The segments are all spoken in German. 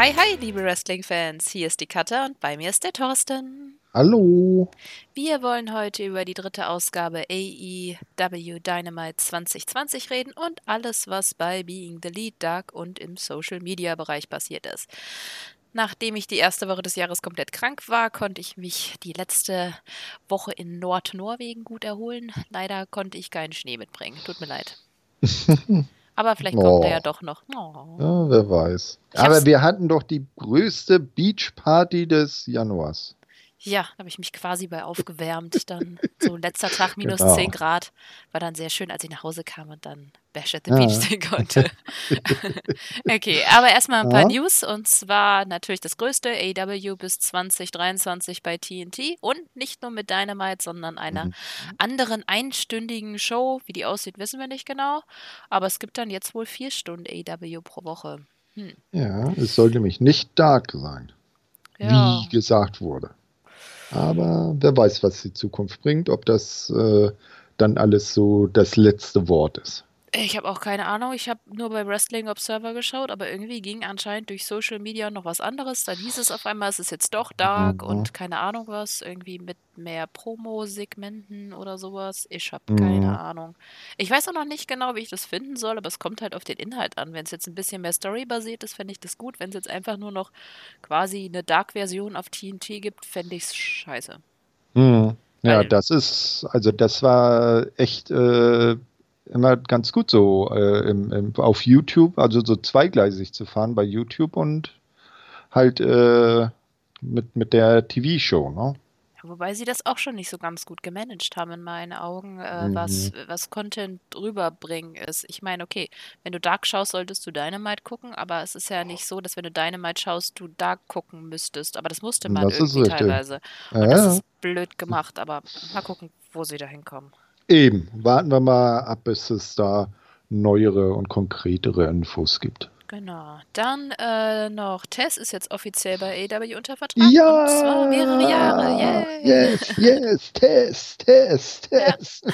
Hi, hi, liebe Wrestling-Fans. Hier ist die Katja und bei mir ist der Thorsten. Hallo. Wir wollen heute über die dritte Ausgabe AEW Dynamite 2020 reden und alles, was bei Being the Lead Dark und im Social-Media-Bereich passiert ist. Nachdem ich die erste Woche des Jahres komplett krank war, konnte ich mich die letzte Woche in Nordnorwegen gut erholen. Leider konnte ich keinen Schnee mitbringen. Tut mir leid. Aber vielleicht kommt Oh. er ja doch noch. Oh. Ja, wer weiß. Aber wir hatten doch die größte Beachparty des Januars. Ja, da habe ich mich quasi bei aufgewärmt. Dann so letzter Tag minus Genau. 10 Grad. War dann sehr schön, als ich nach Hause kam und dann Bash at the Ja. Beach sehen konnte. okay, aber erstmal ein paar Ja. News. Und zwar natürlich das größte AW bis 2023 bei TNT. Und nicht nur mit Dynamite, sondern einer Mhm. anderen einstündigen Show. Wie die aussieht, wissen wir nicht genau. Aber es gibt dann jetzt wohl vier Stunden AW pro Woche. Hm. Ja, es sollte nämlich nicht Dark sein, Ja. wie gesagt wurde. Aber wer weiß, was die Zukunft bringt, ob das äh, dann alles so das letzte Wort ist. Ich habe auch keine Ahnung. Ich habe nur bei Wrestling Observer geschaut, aber irgendwie ging anscheinend durch Social Media noch was anderes. Dann hieß es auf einmal, es ist jetzt doch Dark Mhm. und keine Ahnung was. Irgendwie mit mehr Promo-Segmenten oder sowas. Ich habe Mhm. keine Ahnung. Ich weiß auch noch nicht genau, wie ich das finden soll, aber es kommt halt auf den Inhalt an. Wenn es jetzt ein bisschen mehr Story-basiert ist, fände ich das gut. Wenn es jetzt einfach nur noch quasi eine Dark-Version auf TNT gibt, fände ich es scheiße. Hm. Ja, das ist, also das war echt äh, immer ganz gut so äh, im, im, auf YouTube, also so zweigleisig zu fahren bei YouTube und halt äh, mit, mit der TV-Show, ne? Wobei sie das auch schon nicht so ganz gut gemanagt haben in meinen Augen, äh, Mhm. was, was Content rüberbringen ist. Ich meine, okay, wenn du Dark schaust, solltest du Dynamite gucken, aber es ist ja nicht so, dass wenn du Dynamite schaust, du Dark gucken müsstest. Aber das musste man Das irgendwie teilweise. Ja, Und das ja. ist blöd gemacht, aber mal gucken, wo sie da hinkommen. Eben, warten wir mal ab, bis es da neuere und konkretere Infos gibt. Genau. Dann äh, noch, Tess ist jetzt offiziell bei AW unter Vertrag. Ja! Und zwar mehrere Jahre. Yay! Yes, yes, Test, Test, Ja. Test.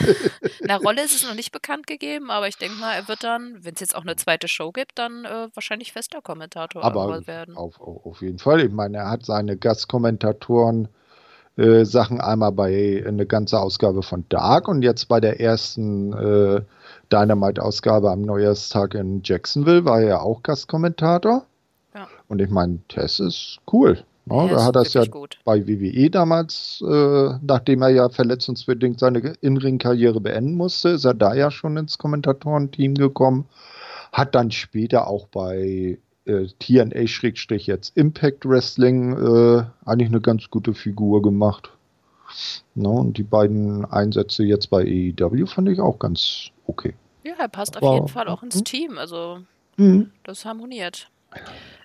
Eine Rolle ist es noch nicht bekannt gegeben, aber ich denke mal, er wird dann, wenn es jetzt auch eine zweite Show gibt, dann äh, wahrscheinlich fester Kommentator Aber werden. auf, auf jeden Fall. Ich meine, er hat seine Gastkommentatoren äh, Sachen einmal bei eine ganze Ausgabe von Dark und jetzt bei der ersten äh, Dynamite-Ausgabe am Neujahrstag in Jacksonville war er ja auch Gastkommentator. Ja. Und ich meine, Tess ist cool. Er er ist hat das ja wirklich gut. bei WWE damals, äh, nachdem er ja verletzungsbedingt seine In-Ring-Karriere beenden musste, ist er da ja schon ins Kommentatorenteam gekommen. Hat dann später auch bei äh, TNA jetzt Impact Wrestling äh, eigentlich eine ganz gute Figur gemacht. Ne, und die beiden Einsätze jetzt bei AEW fand ich auch ganz okay. Ja, er passt auf Wow. jeden Fall auch ins Mhm. Team. Also, Mhm. das harmoniert.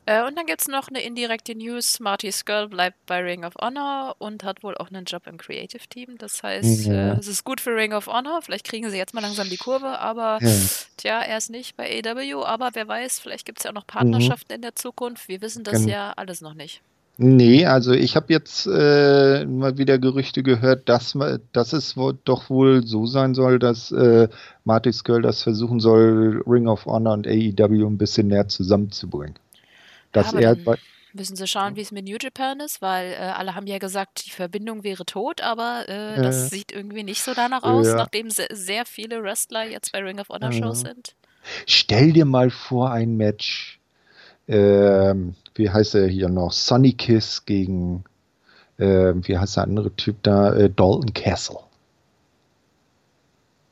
Äh, und dann gibt es noch eine indirekte News. Marty Skull bleibt bei Ring of Honor und hat wohl auch einen Job im Creative Team. Das heißt, Ja. äh, es ist gut für Ring of Honor. Vielleicht kriegen sie jetzt mal langsam die Kurve, aber Ja. tja, er ist nicht bei AW. Aber wer weiß, vielleicht gibt es ja auch noch Partnerschaften in der Zukunft. Wir wissen das Gen- ja alles noch nicht. Nee, also ich habe jetzt äh, mal wieder Gerüchte gehört, dass, dass es wohl, doch wohl so sein soll, dass äh, Marty Skull das versuchen soll, Ring of Honor und AEW ein bisschen näher zusammenzubringen. Dass aber er müssen sie schauen, wie es mit New Japan ist, weil äh, alle haben ja gesagt, die Verbindung wäre tot, aber äh, das Äh. sieht irgendwie nicht so danach aus, Ja. nachdem se sehr viele Wrestler jetzt bei Ring of Honor Shows Ja. sind. Stell dir mal vor, ein Match, ähm, wie heißt er hier noch? Sonny Kiss gegen, ähm, wie heißt der andere Typ da? Äh, Dalton Castle.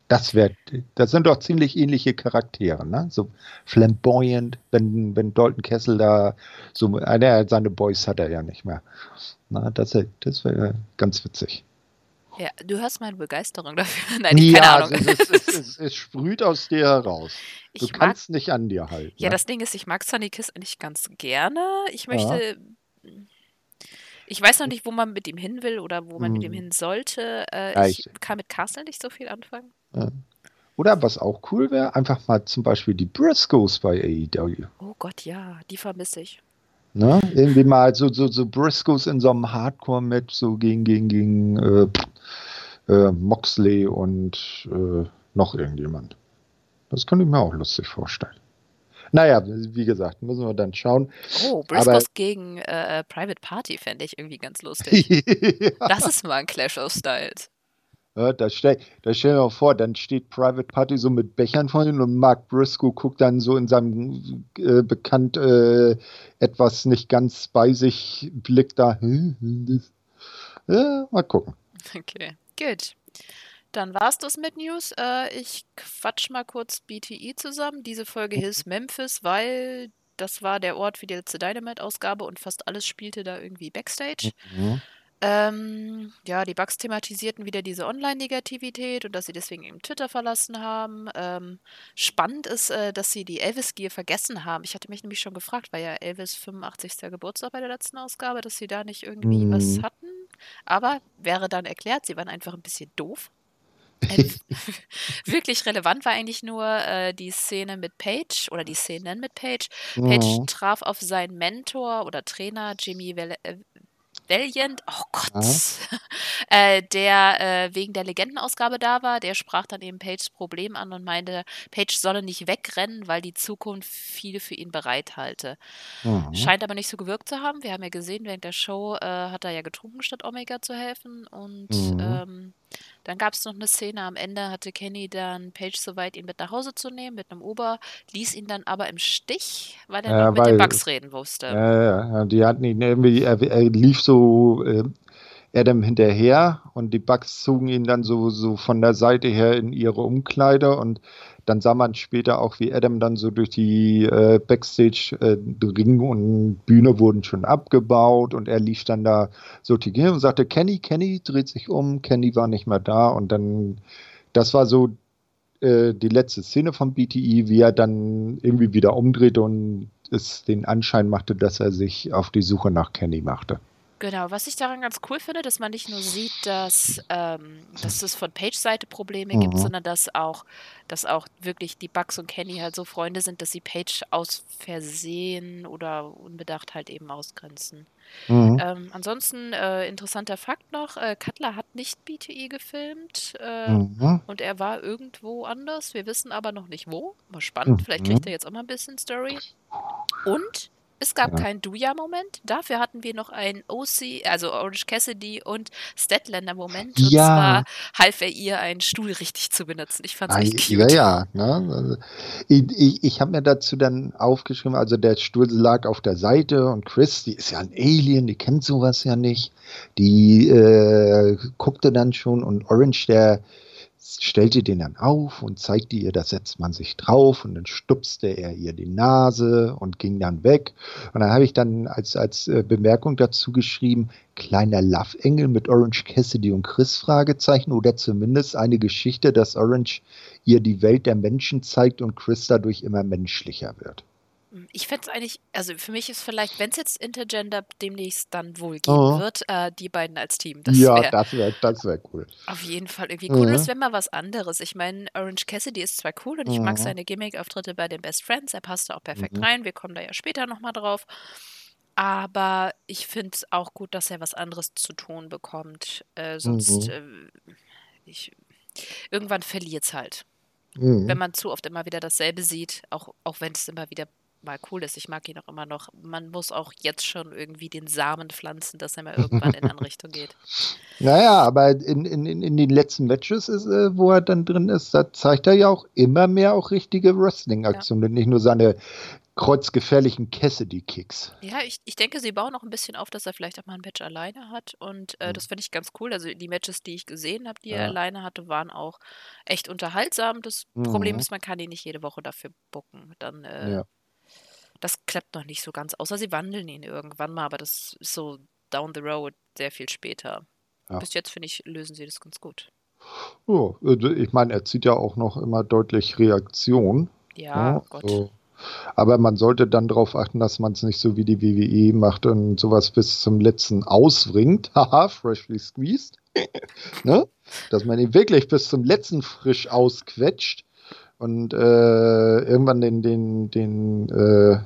Das wäre, das sind doch ziemlich ähnliche Charaktere, ne? So flamboyant, wenn, wenn Dalton Castle da so, äh, seine Boys hat er ja nicht mehr. Na, das, das wäre ganz witzig. Ja, du hörst meine Begeisterung dafür. Nein, ich, keine Ahnung. Es, es, es, es, sprüht aus dir heraus. Du ich mag, kannst nicht an dir halten. ja, ne? das Ding ist, ich mag Sunny Kiss eigentlich ganz gerne. Ich möchte, ich weiß noch nicht, wo man mit ihm hin will oder wo man mit ihm Mhm. hin sollte. Äh, Ja, ich ich- kann mit Castle nicht so viel anfangen. Ja. Oder was auch cool wäre, einfach mal zum Beispiel die Briscoes bei AEW. Oh Gott, ja, die vermisse ich. Ne? Irgendwie mal so, so, so Briscoes in so einem Hardcore-Match, so gegen, gegen, gegen äh, äh, Moxley und äh, noch irgendjemand. Das könnte ich mir auch lustig vorstellen. Naja, wie gesagt, müssen wir dann schauen. Oh, Briscoes gegen äh, Private Party fände ich irgendwie ganz lustig. ja. Das ist mal ein Clash of Styles. Ja, da stell, da stell dir mal vor, dann steht Private Party so mit Bechern vor ihm und Mark Briscoe guckt dann so in seinem äh, bekannt äh, etwas nicht ganz bei sich Blick da. Ja, mal gucken. Okay, gut. Dann war es das mit News. Äh, ich quatsch mal kurz BTE zusammen. Diese Folge mhm. hieß Memphis, weil das war der Ort für die letzte Dynamite-Ausgabe und fast alles spielte da irgendwie Backstage. Mhm. Ähm, ja, die Bugs thematisierten wieder diese Online-Negativität und dass sie deswegen eben Twitter verlassen haben. Ähm, spannend ist, äh, dass sie die Elvis-Gier vergessen haben. Ich hatte mich nämlich schon gefragt, war ja Elvis 85. Geburtstag bei der letzten Ausgabe, dass sie da nicht irgendwie mhm. was hatten. Aber wäre dann erklärt, sie waren einfach ein bisschen doof. Äh, wirklich relevant war eigentlich nur äh, die Szene mit Paige oder die Szenen mit Paige. Paige mhm. traf auf seinen Mentor oder Trainer Jimmy Vel äh, Valiant, oh Gott, äh, der äh, wegen der Legendenausgabe da war, der sprach dann eben Pages Problem an und meinte, Page solle nicht wegrennen, weil die Zukunft viel für ihn bereithalte. Mhm. Scheint aber nicht so gewirkt zu haben. Wir haben ja gesehen, während der Show äh, hat er ja getrunken, statt Omega zu helfen. Und mhm. ähm, dann gab es noch eine Szene, am Ende hatte Kenny dann Page soweit, ihn mit nach Hause zu nehmen, mit einem Uber, ließ ihn dann aber im Stich, weil er ja, noch mit den Bugs reden wusste. Ja, ja, die hatten ihn irgendwie, er, er lief so äh, Adam hinterher und die Bugs zogen ihn dann so, so von der Seite her in ihre Umkleide und dann sah man später auch, wie Adam dann so durch die äh, Backstage äh, und Bühne wurden schon abgebaut und er lief dann da so hin und sagte, Kenny, Kenny dreht sich um, Kenny war nicht mehr da und dann, das war so äh, die letzte Szene von BTE, wie er dann irgendwie wieder umdrehte und es den Anschein machte, dass er sich auf die Suche nach Kenny machte. Genau, was ich daran ganz cool finde, dass man nicht nur sieht, dass, ähm, dass es von Page-Seite Probleme mhm. gibt, sondern dass auch, dass auch wirklich die Bugs und Kenny halt so Freunde sind, dass sie Page aus Versehen oder unbedacht halt eben ausgrenzen. Mhm. Ähm, ansonsten, äh, interessanter Fakt noch, äh, Cutler hat nicht BTE gefilmt äh, mhm. und er war irgendwo anders. Wir wissen aber noch nicht wo. Mal spannend, vielleicht kriegt er jetzt auch mal ein bisschen Story. Und es gab ja. keinen Duja-Moment. Dafür hatten wir noch einen OC, also Orange Cassidy und Statlander-Moment. Und ja. zwar half er ihr, einen Stuhl richtig zu benutzen. Ich fand es echt cute. Ja, ja. Ne? Also, ich, ich, ich habe mir dazu dann aufgeschrieben, also der Stuhl lag auf der Seite und Chris, die ist ja ein Alien, die kennt sowas ja nicht. Die äh, guckte dann schon und Orange, der stellte den dann auf und zeigte ihr, da setzt man sich drauf und dann stupste er ihr die Nase und ging dann weg. Und dann habe ich dann als, als äh, Bemerkung dazu geschrieben, kleiner Love-Engel mit Orange Cassidy und Chris Fragezeichen oder zumindest eine Geschichte, dass Orange ihr die Welt der Menschen zeigt und Chris dadurch immer menschlicher wird. Ich fände es eigentlich, also für mich ist vielleicht, wenn es jetzt Intergender demnächst dann wohl geben oh. wird, äh, die beiden als Team. Das ja, wär, das wäre das wär cool. Auf jeden Fall irgendwie cool. Mhm. Das wäre mal was anderes. Ich meine, Orange Cassidy ist zwar cool und ich mhm. mag seine Gimmick-Auftritte bei den Best Friends. Er passt da auch perfekt mhm. rein. Wir kommen da ja später nochmal drauf. Aber ich finde es auch gut, dass er was anderes zu tun bekommt. Äh, sonst, mhm. äh, ich, irgendwann verliert es halt. Mhm. Wenn man zu oft immer wieder dasselbe sieht, auch, auch wenn es immer wieder mal cool ist. Ich mag ihn auch immer noch. Man muss auch jetzt schon irgendwie den Samen pflanzen, dass er mal irgendwann in eine Richtung geht. Naja, aber in, in, in den letzten Matches, ist, äh, wo er dann drin ist, da zeigt er ja auch immer mehr auch richtige Wrestling-Aktionen, ja. nicht nur seine kreuzgefährlichen Cassidy-Kicks. Ja, ich, ich denke, sie bauen auch ein bisschen auf, dass er vielleicht auch mal ein Match alleine hat. Und äh, mhm. das finde ich ganz cool. Also die Matches, die ich gesehen habe, die ja. er alleine hatte, waren auch echt unterhaltsam. Das mhm. Problem ist, man kann ihn nicht jede Woche dafür bucken. Dann äh, ja. Das klappt noch nicht so ganz, außer sie wandeln ihn irgendwann mal, aber das ist so down the road sehr viel später. Ja. Bis jetzt, finde ich, lösen sie das ganz gut. Oh, ich meine, er zieht ja auch noch immer deutlich Reaktion. Ja, ja Gott. So. Aber man sollte dann darauf achten, dass man es nicht so wie die WWE macht und sowas bis zum letzten ausbringt. Haha, freshly squeezed. ne? Dass man ihn wirklich bis zum letzten frisch ausquetscht und äh, irgendwann den, den, den äh,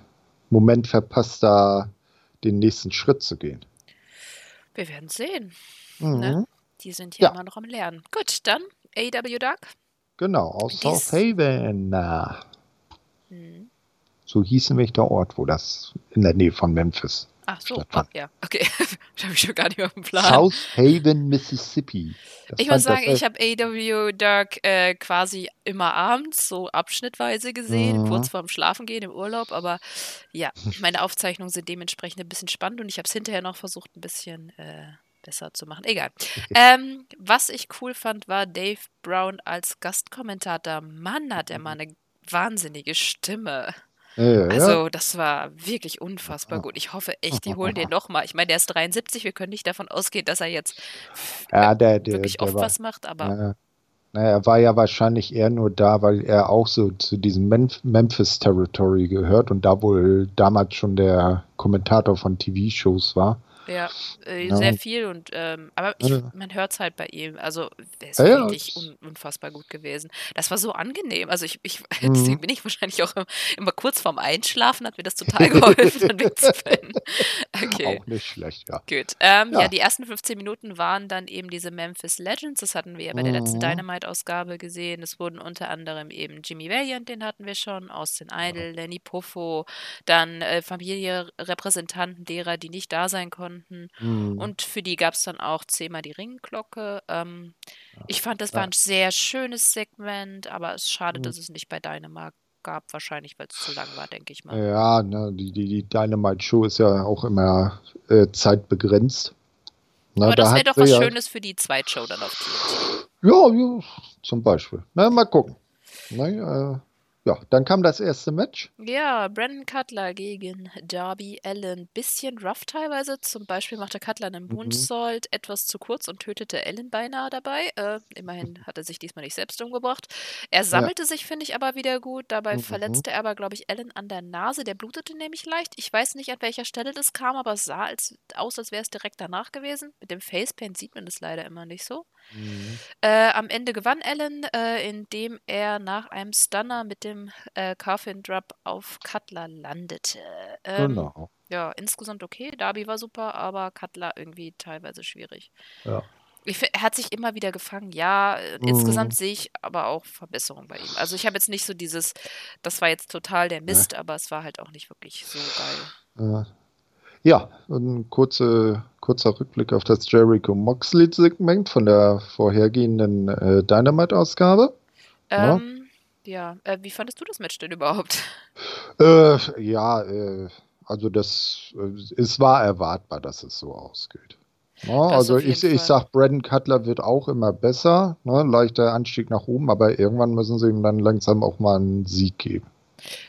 Moment verpasst, da den nächsten Schritt zu gehen. Wir werden sehen. Mhm. Ne? Die sind hier ja. immer noch am Lernen. Gut, dann AW Dark. Genau, aus Dies South Haven. Mhm. So hieß nämlich der Ort, wo das in der Nähe von Memphis Ach so, oh, ja, okay. das habe ich schon gar nicht auf dem Plan. South Haven, Mississippi. Das ich muss sagen, ich habe AW Dark äh, quasi immer abends, so abschnittweise gesehen, mhm. kurz vorm Schlafengehen im Urlaub, aber ja, meine Aufzeichnungen sind dementsprechend ein bisschen spannend und ich habe es hinterher noch versucht, ein bisschen äh, besser zu machen. Egal. ähm, was ich cool fand, war Dave Brown als Gastkommentator. Mann, hat er mal eine wahnsinnige Stimme. Ja, also, das war wirklich unfassbar gut. Ich hoffe echt, die holen den nochmal. Ich meine, der ist 73, wir können nicht davon ausgehen, dass er jetzt ja, der, der, wirklich der oft war, was macht, aber. Ja. Naja, er war ja wahrscheinlich eher nur da, weil er auch so zu diesem Memphis Territory gehört und da wohl damals schon der Kommentator von TV-Shows war. Ja, äh, ja. sehr viel und ähm, aber ich, ja. man hört es halt bei ihm. Also er ist ja, wirklich un unfassbar gut gewesen. Das war so angenehm. Also ich, ich mhm. deswegen bin ich wahrscheinlich auch immer kurz vorm Einschlafen, hat mir das total geholfen, dann wegzupennen. Okay. Auch nicht schlecht, ja. Gut. Ähm, ja. die ersten 15 Minuten waren dann eben diese Memphis Legends. Das hatten wir ja bei der letzten mhm. Dynamite-Ausgabe gesehen. Es wurden unter anderem eben Jimmy Valiant, den hatten wir schon, Austin Idol, Lenny Puffo, dann äh, Familienrepräsentanten derer, die nicht da sein konnten konnten. Mhm. Und für die gab es dann auch zehnmal die Ringglocke. Ähm, ich fand, das war ein sehr schönes Segment, aber es ist schade, mhm. dass es nicht bei Dynamite gab, wahrscheinlich, weil es zu lang war, denke ich mal. Ja, ne, die, die, die Dynamite-Show ist ja auch immer äh, zeitbegrenzt. Na, aber das wäre doch was ja Schönes für die Zweitshow dann auf TNT. Ja, ja, zum Beispiel. Na, mal gucken. Na, äh, ja, dann kam das erste Match. Ja, Brandon Cutler gegen Darby Allen. Bisschen rough teilweise. Zum Beispiel machte Cutler einen mhm. Moonsault etwas zu kurz und tötete Allen beinahe dabei. Äh, immerhin hat er sich diesmal nicht selbst umgebracht. Er sammelte ja. sich, finde ich, aber wieder gut. Dabei mhm. verletzte er aber, glaube ich, Allen an der Nase. Der blutete nämlich leicht. Ich weiß nicht, an welcher Stelle das kam, aber es sah als, aus, als wäre es direkt danach gewesen. Mit dem Facepaint sieht man das leider immer nicht so. Mhm. Äh, am Ende gewann Allen, äh, indem er nach einem Stunner mit dem äh, Coffin Drop auf Cutler landete. Ähm, genau. Ja, insgesamt okay. Darby war super, aber Cutler irgendwie teilweise schwierig. Ja. Ich, er hat sich immer wieder gefangen, ja. Äh, Mhm. Insgesamt sehe ich aber auch Verbesserungen bei ihm. Also ich habe jetzt nicht so dieses, das war jetzt total der Mist, aber es war halt auch nicht wirklich so geil. Ja, ein kurze, kurzer Rückblick auf das Jericho Moxley-Segment von der vorhergehenden äh, Dynamite-Ausgabe. Ja. Ähm, ja, äh, wie fandest du das Match denn überhaupt? Äh, ja, äh, also das, äh, es war erwartbar, dass es so ausgeht. Ja, Das also ich, ich sag, Braden Cutler wird auch immer besser, ne? Leichter Anstieg nach oben, aber irgendwann müssen sie ihm dann langsam auch mal einen Sieg geben.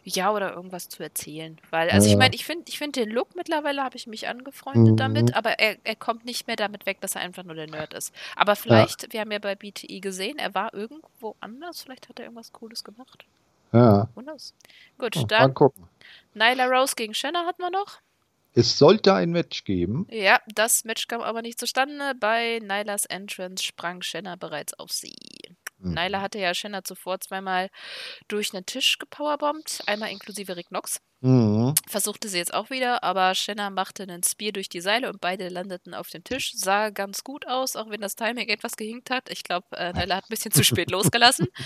Ja, oder irgendwas zu erzählen. Weil, also ich Ja. meine, ich finde ich find den Look mittlerweile habe ich mich angefreundet damit, Mhm. aber er, er kommt nicht mehr damit weg, dass er einfach nur der Nerd ist. Aber vielleicht, wir haben ja bei BTI gesehen, er war irgendwo anders, vielleicht hat er irgendwas Cooles gemacht. Ja, knows? Gut, ja, mal dann gucken. Nyla Rose gegen Shanna hatten wir noch. Es sollte ein Match geben. Ja, das Match kam aber nicht zustande. Bei Nylas Entrance sprang Shanna bereits auf sie. Mhm. Nyla hatte ja Shanna zuvor zweimal durch einen Tisch gepowerbombt, einmal inklusive Rick Knox. Mhm. Versuchte sie jetzt auch wieder, aber Shanna machte einen Spear durch die Seile und beide landeten auf dem Tisch. Sah ganz gut aus, auch wenn das Timing etwas gehinkt hat. Ich glaube, äh, Nyla hat ein bisschen zu spät losgelassen.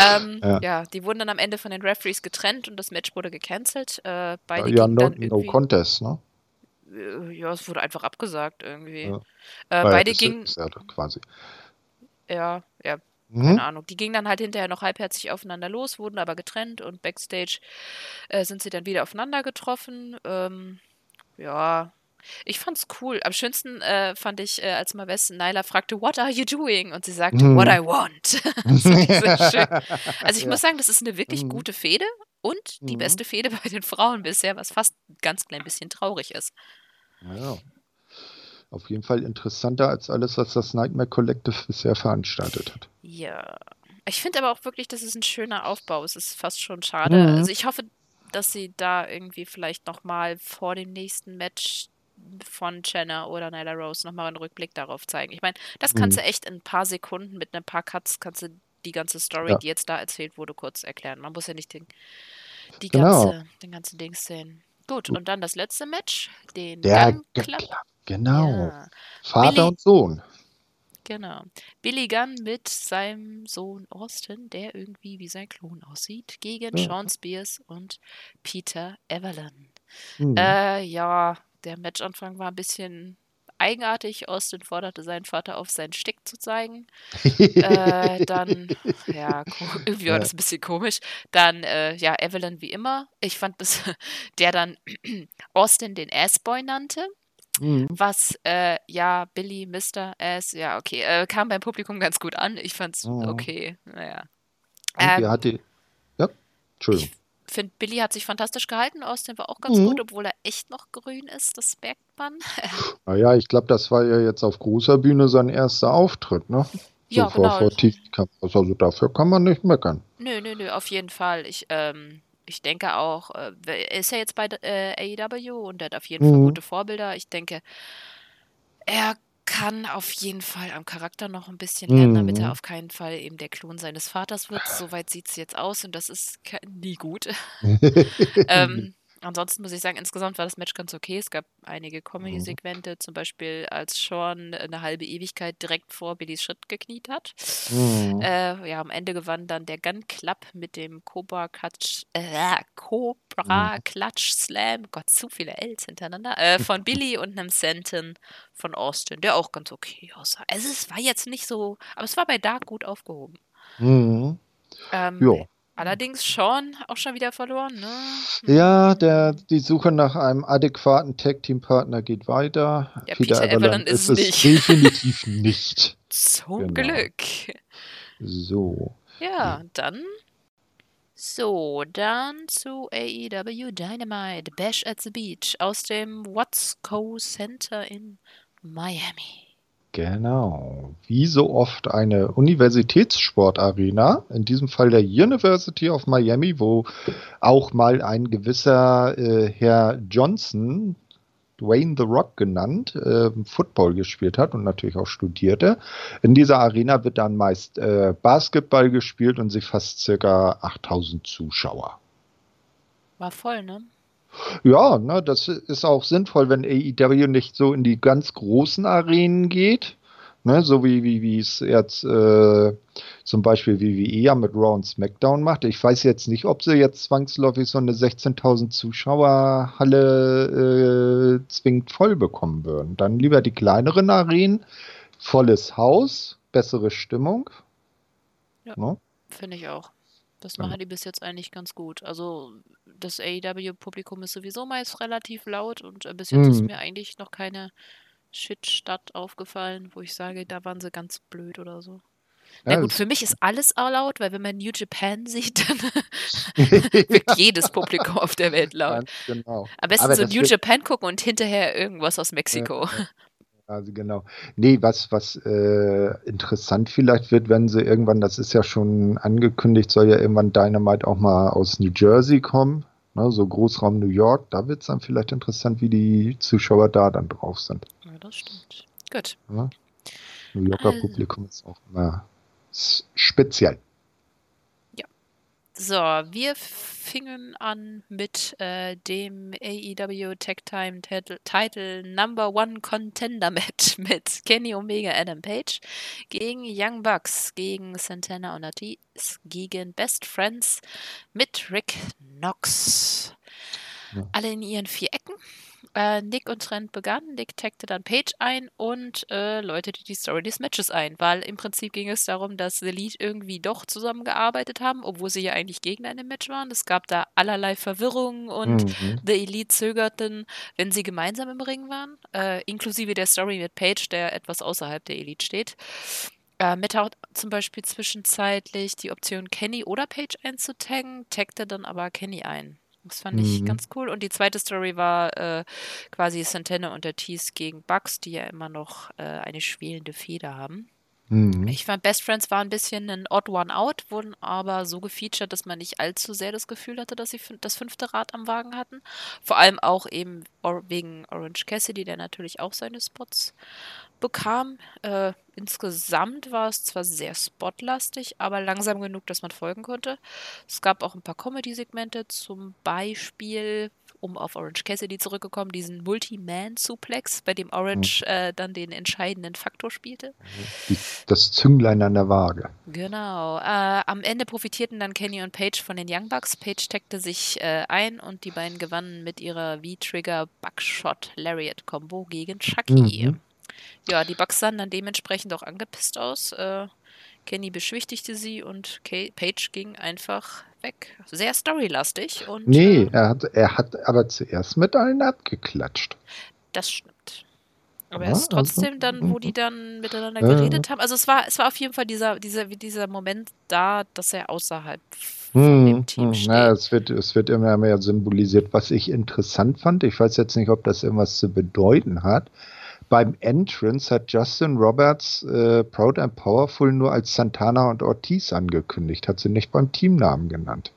Ähm, Ja. ja. die wurden dann am Ende von den Referees getrennt und das Match wurde gecancelt. Äh, beide Ja, gingen no, no. Contest, ne? Äh, Ja, es wurde einfach abgesagt irgendwie. Ja. Äh, beide gingen, ja quasi. ja, ja, Mhm. keine Ahnung. Die gingen dann halt hinterher noch halbherzig aufeinander los, wurden aber getrennt und backstage äh, sind sie dann wieder aufeinander getroffen. Ähm, ja, ich fand's cool. Am schönsten äh, fand ich, äh, als Maves Nyla fragte, What are you doing? Und sie sagte, What Mhm. I want. Also ich Ja. muss sagen, das ist eine wirklich Mhm. gute Fehde und die Mhm. beste Fehde bei den Frauen bisher, was fast ein ganz klein bisschen traurig ist. Ja. Auf jeden Fall interessanter als alles, was das Nightmare Collective bisher veranstaltet hat. Ja. Ich finde aber auch wirklich, das ist ein schöner Aufbau. Es ist fast schon schade. Mhm. Also ich hoffe, dass sie da irgendwie vielleicht nochmal vor dem nächsten Match von Jenna oder Nyla Rose nochmal einen Rückblick darauf zeigen. Ich meine, das kannst Mhm. du echt in ein paar Sekunden mit ein paar Cuts kannst du die ganze Story, Ja. die jetzt da erzählt wurde, kurz erklären. Man muss ja nicht den, die Genau. ganze, den ganzen Dings sehen. Gut, und dann das letzte Match, den Der Gun G- Club. Genau. Ja. Vater Billy- und Sohn. Genau. Billy Gunn mit seinem Sohn Austin, der irgendwie wie sein Klon aussieht, gegen Ja. Sean Spears und Peter Evelyn. Mhm. Äh, ja, der Matchanfang war ein bisschen eigenartig. Austin forderte seinen Vater auf, seinen Stick zu zeigen. Äh, dann, ja, irgendwie war Ja. das ein bisschen komisch. Dann, äh, ja, Evelyn wie immer. Ich fand das, der dann Austin den Assboy nannte. Mhm. Was, äh, ja, Billy, Mr. Ass, ja, okay, äh, kam beim Publikum ganz gut an. Ich fand's Mhm. okay, naja. Ähm, hat die. Ja, Entschuldigung. Ich finde, Billy hat sich fantastisch gehalten. Austin war auch ganz Mhm. gut, obwohl er echt noch grün ist, das merkt man. Naja, ich glaube, das war ja jetzt auf großer Bühne sein erster Auftritt, ne? Ja, so vor, genau. vor TV-Kameras. Also dafür kann man nicht meckern. Nö, nö, nö, auf jeden Fall. Ich, ähm, ich denke auch, äh, er ist ja jetzt bei äh, AEW und er hat auf jeden Fall Mhm. gute Vorbilder. Ich denke, er kann auf jeden Fall am Charakter noch ein bisschen lernen, damit er Mhm. auf keinen Fall eben der Klon seines Vaters wird. Soweit sieht es jetzt aus und das ist nie gut. ähm, ansonsten muss ich sagen, insgesamt war das Match ganz okay. Es gab einige Comedy-Segmente, zum Beispiel als Sean eine halbe Ewigkeit direkt vor Billys Schritt gekniet hat. Mhm. Äh, ja, am Ende gewann dann der Gun Club mit dem Cobra Clutch, äh, Cobra Clutch Slam, Gott, zu viele Ls hintereinander, äh, von Billy und einem Senton von Austin, der auch ganz okay aussah. Also es war jetzt nicht so, aber es war bei Dark gut aufgehoben. Mhm. Ähm, Ja. Allerdings Sean auch schon wieder verloren, ne? Ja, der, die Suche nach einem adäquaten Tag-Team-Partner geht weiter. Ja, Peter Evelyn ist es nicht. definitiv nicht. Zum Genau. Glück. So. Ja, dann. So, dann zu AEW Dynamite Bash at the Beach aus dem Watsco Center in Miami. Genau. Wie so oft eine Universitätssportarena, in diesem Fall der University of Miami, wo auch mal ein gewisser äh, Herr Johnson, Dwayne The Rock genannt, äh, Football gespielt hat und natürlich auch studierte. In dieser Arena wird dann meist äh, Basketball gespielt und sie fasst circa 8000 Zuschauer. War voll, ne? Ja, ne, das ist auch sinnvoll, wenn AEW nicht so in die ganz großen Arenen geht. Ne, so wie, wie, wie es jetzt äh, zum Beispiel WWE ja mit Raw und SmackDown macht. Ich weiß jetzt nicht, ob sie jetzt zwangsläufig so eine 16.000 Zuschauerhalle äh, zwingend voll bekommen würden. Dann lieber die kleineren Arenen, volles Haus, bessere Stimmung. Ja. Ne? Finde ich auch. Das Ja. machen die bis jetzt eigentlich ganz gut. Also, das AEW-Publikum ist sowieso meist relativ laut und äh, bis jetzt ist Mhm. mir eigentlich noch keine Shit-Stadt aufgefallen, wo ich sage, da waren sie ganz blöd oder so. Na Ja, gut, für mich ist alles auch laut, weil wenn man New Japan sieht, dann wird jedes Publikum auf der Welt laut. Ganz genau. Am besten Aber so New Japan gucken und hinterher irgendwas aus Mexiko. Also genau. Nee, was, was äh, interessant vielleicht wird, wenn sie irgendwann, das ist ja schon angekündigt, soll ja irgendwann Dynamite auch mal aus New Jersey kommen, ne, so Großraum New York. Da wird es dann vielleicht interessant, wie die Zuschauer da dann drauf sind. Ja, das stimmt. Gut. Ne? New Yorker Also. Publikum ist auch immer speziell. So, wir fingen an mit äh, dem AEW Tag Time Title, Title Number One Contender Match mit Kenny Omega, Adam Page gegen Young Bucks, gegen Santana und Ortiz, gegen Best Friends mit Rick Knox. Ja. Alle in ihren vier Ecken. Äh, Nick und Trent begannen. Nick taggte dann Page ein und äh, läutete die Story des Matches ein, weil im Prinzip ging es darum, dass The Elite irgendwie doch zusammengearbeitet haben, obwohl sie ja eigentlich gegen ein Match waren. Es gab da allerlei Verwirrung und Mhm. The Elite zögerten, wenn sie gemeinsam im Ring waren, äh, inklusive der Story mit Page, der etwas außerhalb der Elite steht. Äh, Matt hat zum Beispiel zwischenzeitlich die Option, Kenny oder Page einzutaggen, taggte dann aber Kenny ein. Das fand ich Mhm. ganz cool. Und die zweite Story war äh, quasi Santana und Ortiz gegen Bucks, die ja immer noch äh, eine schwelende Feder haben. Mhm. Ich fand Best Friends war ein bisschen ein Odd One Out, wurden aber so gefeatured, dass man nicht allzu sehr das Gefühl hatte, dass sie das fünfte Rad am Wagen hatten. Vor allem auch eben wegen Orange Cassidy, der natürlich auch seine Spots bekam. Äh, insgesamt war es zwar sehr spotlastig, aber langsam genug, dass man folgen konnte. Es gab auch ein paar Comedy-Segmente, zum Beispiel, um auf Orange Cassidy zurückgekommen, diesen Multi-Man-Suplex, bei dem Orange äh, dann den entscheidenden Faktor spielte. Die, das Zünglein an der Waage. Genau. Äh, am Ende profitierten dann Kenny und Paige von den Young Bucks. Paige taggte sich äh, ein und die beiden gewannen mit ihrer V-Trigger Buckshot Lariat Combo gegen Chucky. Mhm. Ja, die Bucks sahen dann dementsprechend auch angepisst aus. Äh, Kenny beschwichtigte sie und Kay Paige ging einfach weg. Sehr storylastig und Nee, äh, er hat, er hat aber zuerst mit allen abgeklatscht. das stimmt. Aber Ja, erst also, trotzdem dann, wo die mhm. dann miteinander ja. geredet haben. Also es war, es war auf jeden Fall dieser, dieser, dieser Moment da, dass er außerhalb von dem Hm, Team hm, steht. na, es, wird, es wird immer mehr symbolisiert, was ich interessant fand. Ich weiß jetzt nicht, ob das irgendwas zu bedeuten hat. Beim Entrance hat Justin Roberts äh, Proud and Powerful nur als Santana und Ortiz angekündigt, hat sie nicht beim Teamnamen genannt.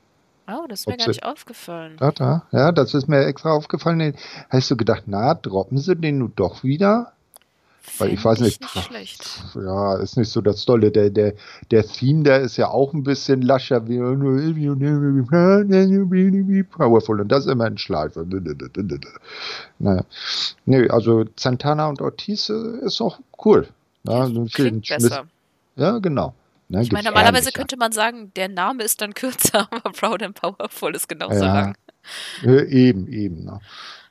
Oh, das ist mir Ob gar nicht aufgefallen. Da, da. Ja, das ist mir extra aufgefallen. Hast du gedacht, na, droppen sie den nun doch wieder? Weil ich weiß nicht, nicht schlecht. Ja, ist nicht so das Dolle. Der, der, der Theme, der ist ja auch ein bisschen lascher wie powerful und das immer in Schleife. Naja. Nö, also Santana und Ortiz äh, ist auch cool. Ja, so ein Klingt besser. Ja, genau. Ne, Ich meine, normalerweise könnte man sagen, der Name ist dann kürzer, aber Proud and Powerful ist genauso Ja. lang. Äh, eben, eben. Ne.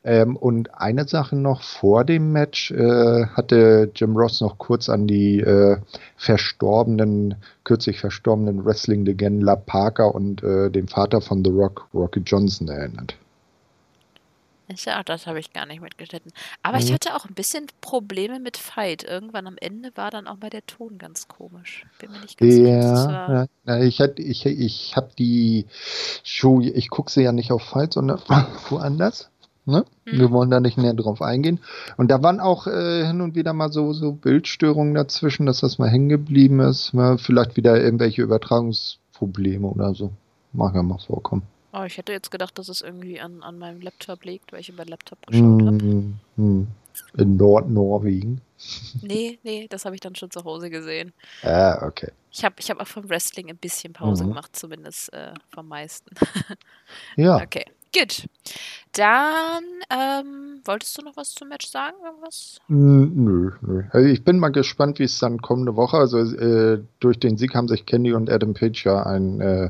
Ähm, und eine Sache noch vor dem Match äh, hatte Jim Ross noch kurz an die äh, verstorbenen, kürzlich verstorbenen Wrestling-Legenden La Parker und äh, den Vater von The Rock, Rocky Johnson, erinnert. Ja, das habe ich gar nicht mitgeschnitten. Aber ich Mhm. hatte auch ein bisschen Probleme mit Fight. Irgendwann am Ende war dann auch mal der Ton ganz komisch. Bin mir nicht ganz Ja, ja, ich, ich, ich habe die Show, ich gucke sie ja nicht auf Fight, sondern woanders. Ne? Mhm. Wir wollen da nicht näher drauf eingehen. Und da waren auch äh, hin und wieder mal so, so Bildstörungen dazwischen, dass das mal hängen geblieben ist. Ja, vielleicht wieder irgendwelche Übertragungsprobleme oder so. Mag ja mal vorkommen. Oh, ich hätte jetzt gedacht, dass es irgendwie an, an meinem Laptop liegt, weil ich über Laptop geschaut habe. Hm, hm. In Nordnorwegen. Nee, nee, das habe ich dann schon zu Hause gesehen. Ah, okay. Ich habe ich hab auch vom Wrestling ein bisschen Pause Mhm. gemacht, zumindest äh, vom meisten. Ja. Okay, gut. Dann, ähm, wolltest du noch was zum Match sagen? Irgendwas? N- Nö, nö. Also ich bin mal gespannt, wie es dann kommende Woche, also äh, durch den Sieg haben sich Kenny und Adam Page ja einen äh,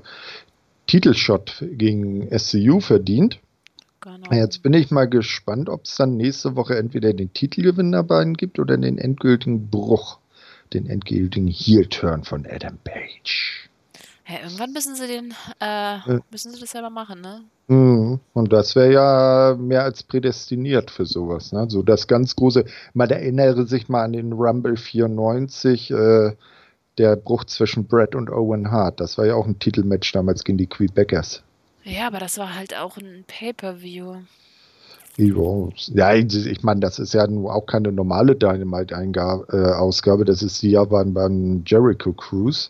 Titelshot gegen SCU verdient. Genau. Jetzt bin ich mal gespannt, ob es dann nächste Woche entweder den Titelgewinn der beiden gibt oder den endgültigen Bruch, den endgültigen Heel-Turn von Adam Page. Ja, irgendwann müssen sie den, äh, Äh. müssen sie das selber machen, ne? Mhm. Und das wäre ja mehr als prädestiniert für sowas. Ne? So das ganz große, man erinnere sich mal an den Rumble 94, äh, der Bruch zwischen Brett und Owen Hart. Das war ja auch ein Titelmatch damals gegen die Quebecers. Ja, aber das war halt auch ein Pay-Per-View. Ja, ich meine, das ist ja auch keine normale Dynamite-Ausgabe. Das ist die ja beim, beim Jericho Cruise.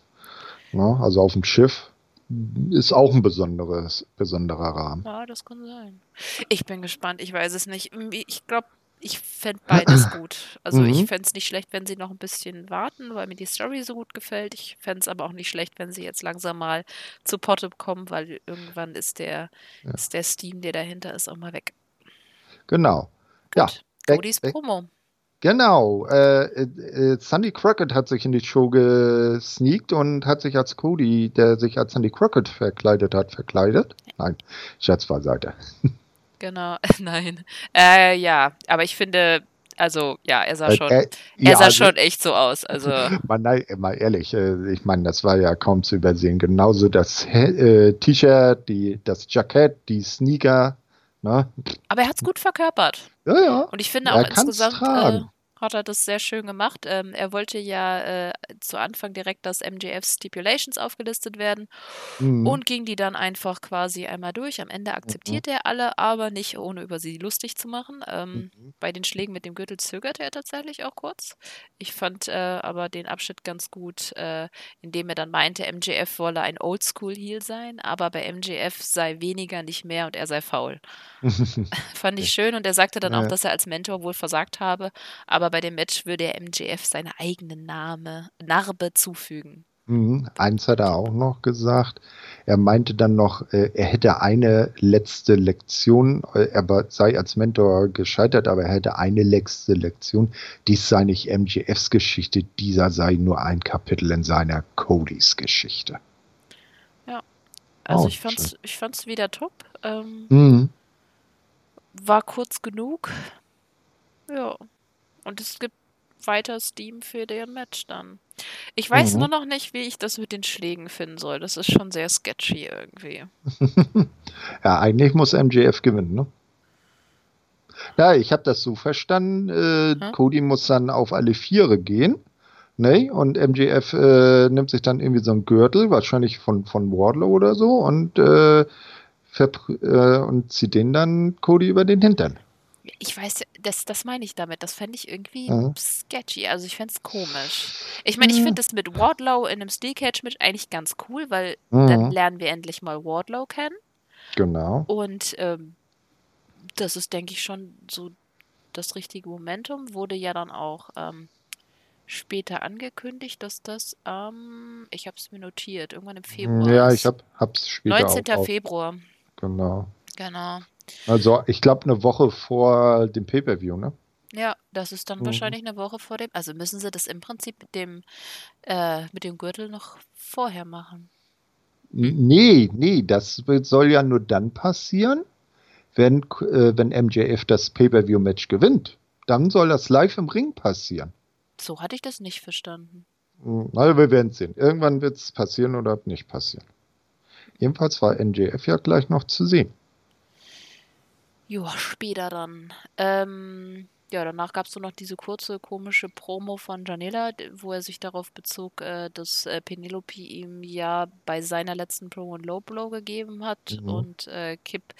Ne? Also auf dem Schiff. Ist auch ein besonderes, besonderer Rahmen. Ja, das kann sein. Ich bin gespannt, ich weiß es nicht. Ich glaube, ich fände beides gut. Also ich Mhm. fände es nicht schlecht, wenn sie noch ein bisschen warten, weil mir die Story so gut gefällt. Ich fände es aber auch nicht schlecht, wenn sie jetzt langsam mal zu Potte kommen, weil irgendwann ist der, Ja. ist der Steam, der dahinter ist, auch mal weg. Genau. Ja, Gut. weg, Codys weg. Promo. Genau. Äh, äh, Sandy Crockett hat sich in die Show gesneakt und hat sich als Cody, der sich als Sandy Crockett verkleidet hat, verkleidet. Nein, Scherz beiseite. Genau. Nein. Äh, ja, aber ich finde, also ja, er sah Äh, schon, äh, er ja, sah also- schon echt so aus. Also Mal, nein, mal ehrlich, äh, ich meine, das war ja kaum zu übersehen. Genauso das T-Shirt, die, das Jackett, die Sneaker. Ne? Aber er hat es gut verkörpert. Ja, ja. Und ich finde Er auch insgesamt äh, tragen. Hat er das sehr schön gemacht. Ähm, er wollte ja äh, zu Anfang direkt, dass MJF Stipulations aufgelistet werden Mhm. und ging die dann einfach quasi einmal durch. Am Ende akzeptiert er alle, aber nicht ohne über sie lustig zu machen. Ähm, Mhm. Bei den Schlägen mit dem Gürtel zögerte er tatsächlich auch kurz. Ich fand äh, aber den Abschnitt ganz gut, äh, indem er dann meinte, MJF wolle ein Oldschool-Heel sein, aber bei MJF sei weniger nicht mehr und er sei faul. Fand ich schön und er sagte dann auch, Ja. dass er als Mentor wohl versagt habe, aber aber bei dem Match würde er MJF seine eigene Name, Narbe zufügen. Mhm. Eins hat er auch noch gesagt. Er meinte dann noch, äh, er hätte eine letzte Lektion, äh, er sei als Mentor gescheitert, aber er hätte eine letzte Lektion. Dies sei nicht MGFs Geschichte, dieser sei nur ein Kapitel in seiner Codys Geschichte. Ja. Also oh, ich fand's, schön. ich fand's wieder top. Ähm, mhm. War kurz genug. Ja. Und es gibt weiter Steam für deren Match dann. Ich weiß mhm. nur noch nicht, wie ich das mit den Schlägen finden soll. Das ist schon sehr sketchy irgendwie. ja, eigentlich muss MJF gewinnen, ne? Ja, ich habe das so verstanden. Äh, hm? Cody muss dann auf alle Viere gehen. Ne? Und MJF äh, nimmt sich dann irgendwie so einen Gürtel, wahrscheinlich von, von Wardlow oder so, und, äh, äh und zieht den dann Cody über den Hintern. Ich weiß, das, das meine ich damit. Das fände ich irgendwie mhm. sketchy. Also ich fände es komisch. Ich meine, ich finde das mit Wardlow in einem Steel Cage mit eigentlich ganz cool, weil mhm. dann lernen wir endlich mal Wardlow kennen. Genau. Und ähm, das ist, denke ich, schon so das richtige Momentum. Wurde ja dann auch ähm, später angekündigt, dass das, ähm, ich habe es mir notiert, irgendwann im Februar. Ja, ich habe es später 19. Auch Februar. Genau. Genau. Also ich glaube eine Woche vor dem Pay-per-View, ne? Ja, das ist dann mhm. wahrscheinlich eine Woche vor dem. Also müssen sie das im Prinzip mit dem, äh, mit dem Gürtel noch vorher machen. Nee, nee, das soll ja nur dann passieren, wenn, äh, wenn MJF das Pay-Per-View-Match gewinnt. Dann soll das live im Ring passieren. So hatte ich das nicht verstanden. Hm, also wir werden sehen. Irgendwann wird es passieren oder nicht passieren. Jedenfalls war MJF ja gleich noch zu sehen. Ja, später dann. Ähm, ja, danach gab es so noch diese kurze, komische Promo von Janela, wo er sich darauf bezog, äh, dass äh, Penelope ihm ja bei seiner letzten Promo ein Low Blow gegeben hat mhm. und äh, Kip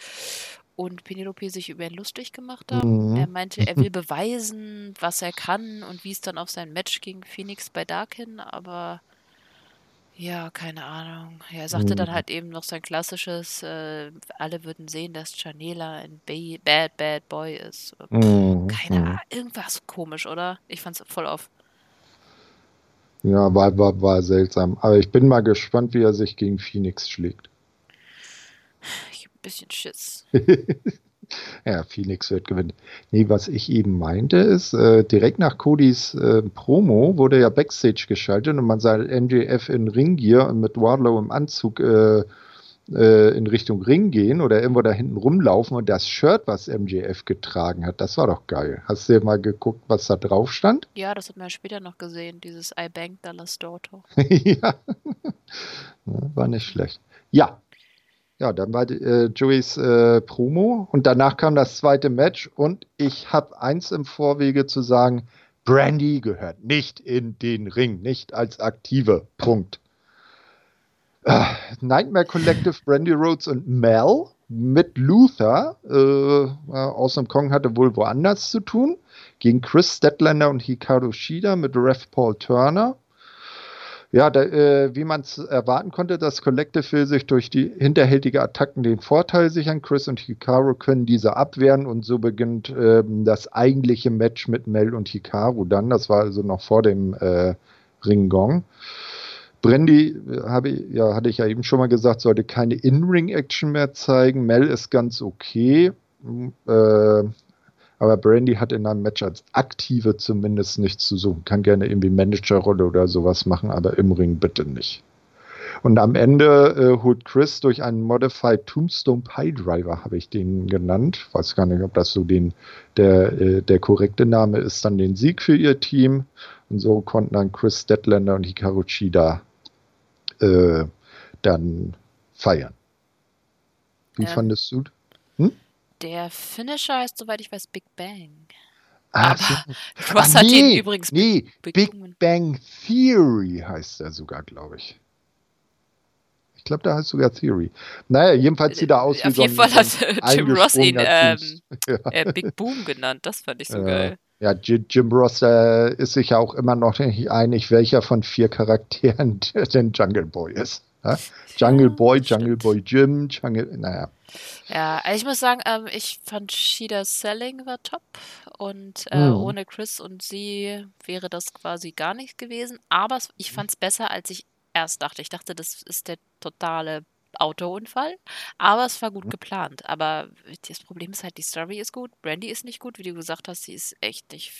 und Penelope sich über ihn lustig gemacht haben. Mhm. Er meinte, er will beweisen, was er kann und wie es dann auf sein Match gegen Phoenix bei Darkin, aber ja, keine Ahnung. Er sagte dann mhm. halt eben noch sein klassisches, äh, alle würden sehen, dass Janela ein ba Bad Bad Boy ist. Mhm. Keine mhm. Ahnung, irgendwas komisch, oder? Ich fand's voll auf. Ja, war, war, war seltsam. Aber ich bin mal gespannt, wie er sich gegen Phoenix schlägt. Ich hab ein bisschen Schiss. Ja, Phoenix wird gewinnen. Nee, was ich eben meinte, ist, äh, direkt nach Codys äh, Promo wurde ja Backstage geschaltet und man sah MJF in Ringgear und mit Wardlow im Anzug äh, äh, in Richtung Ring gehen oder irgendwo da hinten rumlaufen und das Shirt, was MJF getragen hat, das war doch geil. Hast du dir mal geguckt, was da drauf stand? Ja, das hat man später noch gesehen, dieses I Bank Dallas Daughter. ja, war nicht schlecht. Ja, ja, dann war äh, Joeys äh, Promo und danach kam das zweite Match und ich habe eins im Vorwege zu sagen, Brandy gehört nicht in den Ring, nicht als aktive. Punkt. Äh, Nightmare Collective, Brandy Rhodes und Mel mit Luther. Äh, Awesome Kong hatte wohl woanders zu tun. Gegen Chris Statlander und Hikaru Shida mit Ref Paul Turner. Ja, da, äh, wie man es erwarten konnte, das Collective will sich durch die hinterhältige Attacken den Vorteil sichern. Chris und Hikaru können diese abwehren und so beginnt ähm, das eigentliche Match mit Mel und Hikaru dann. Das war also noch vor dem äh, Ringgong. Brandy, äh, habe ja, hatte ich ja eben schon mal gesagt, sollte keine In-Ring-Action mehr zeigen. Mel ist ganz okay. Äh, aber Brandy hat in einem Match als Aktive zumindest nichts zu suchen. Kann gerne irgendwie Managerrolle oder sowas machen, aber im Ring bitte nicht. Und am Ende äh, holt Chris durch einen Modified Tombstone Pie Driver, habe ich den genannt. Weiß gar nicht, ob das so den, der, äh, der korrekte Name ist, dann den Sieg für ihr Team. Und so konnten dann Chris Deadlander und Hikaru Chida äh, dann feiern. Wie ja. fandest du? Der Finisher heißt, soweit ich weiß, Big Bang. Ah, hast ah, halt nee, den übrigens. Nee, Big, Big Bang Theory heißt er sogar, glaube ich. Ich glaube, da heißt sogar Theory. Naja, jedenfalls sieht er aus wie Auf jeden so ein, Fall hat Jim Ross ihn ähm, äh, Big Boom genannt. Das fand ich so äh, geil. Ja, Jim Ross äh, ist sich ja auch immer noch nicht einig, welcher von vier Charakteren denn Jungle Boy ist. Ja? Jungle Boy, Jungle Boy Jim, Jungle, naja. Ja, also ich muss sagen, ähm, ich fand Shida Selling war top und äh, Mhm. ohne Chris und sie wäre das quasi gar nicht gewesen. Aber ich fand es besser, als ich erst dachte. Ich dachte, das ist der totale Autounfall, aber es war gut geplant. Aber das Problem ist halt, die Story ist gut, Brandy ist nicht gut, wie du gesagt hast, sie ist echt nicht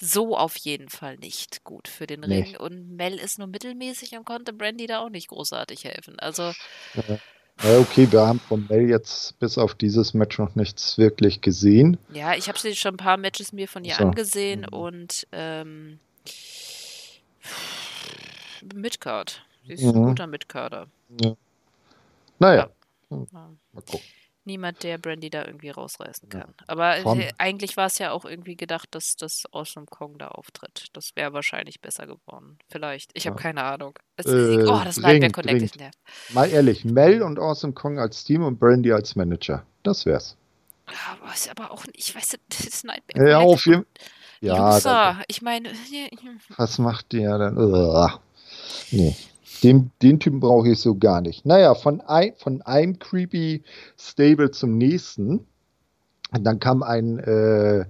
so auf jeden Fall nicht gut für den Nee. Ring. Und Mel ist nur mittelmäßig und konnte Brandy da auch nicht großartig helfen. Also Ja, okay, wir haben von Mel jetzt bis auf dieses Match noch nichts wirklich gesehen. Ja, ich habe schon ein paar Matches mir von ihr So. angesehen Mhm. und ähm, Midcard. Sie ist Mhm. ein guter Midcarder. Naja, Ja. mal gucken. Niemand, der Brandy da irgendwie rausreißen kann. Aber Vom- äh, eigentlich war es ja auch irgendwie gedacht, dass das Awesome Kong da auftritt. Das wäre wahrscheinlich besser geworden. Vielleicht. Ich habe Ja. keine Ahnung. Es, Äh, oh, das Nightmare dringend, Connect ist dringend. nervt. Mal ehrlich, Mel und Awesome Kong als Team und Brandy als Manager. Das wär's. Ja, aber ist aber auch, ich weiß, das Nightmare Ja, auf jeden Ja, Loser. Ich meine, was macht der dann? Nee. Den, den Typen brauche ich so gar nicht. Naja, von, ein, von einem creepy Stable zum nächsten. Und dann kam ein äh,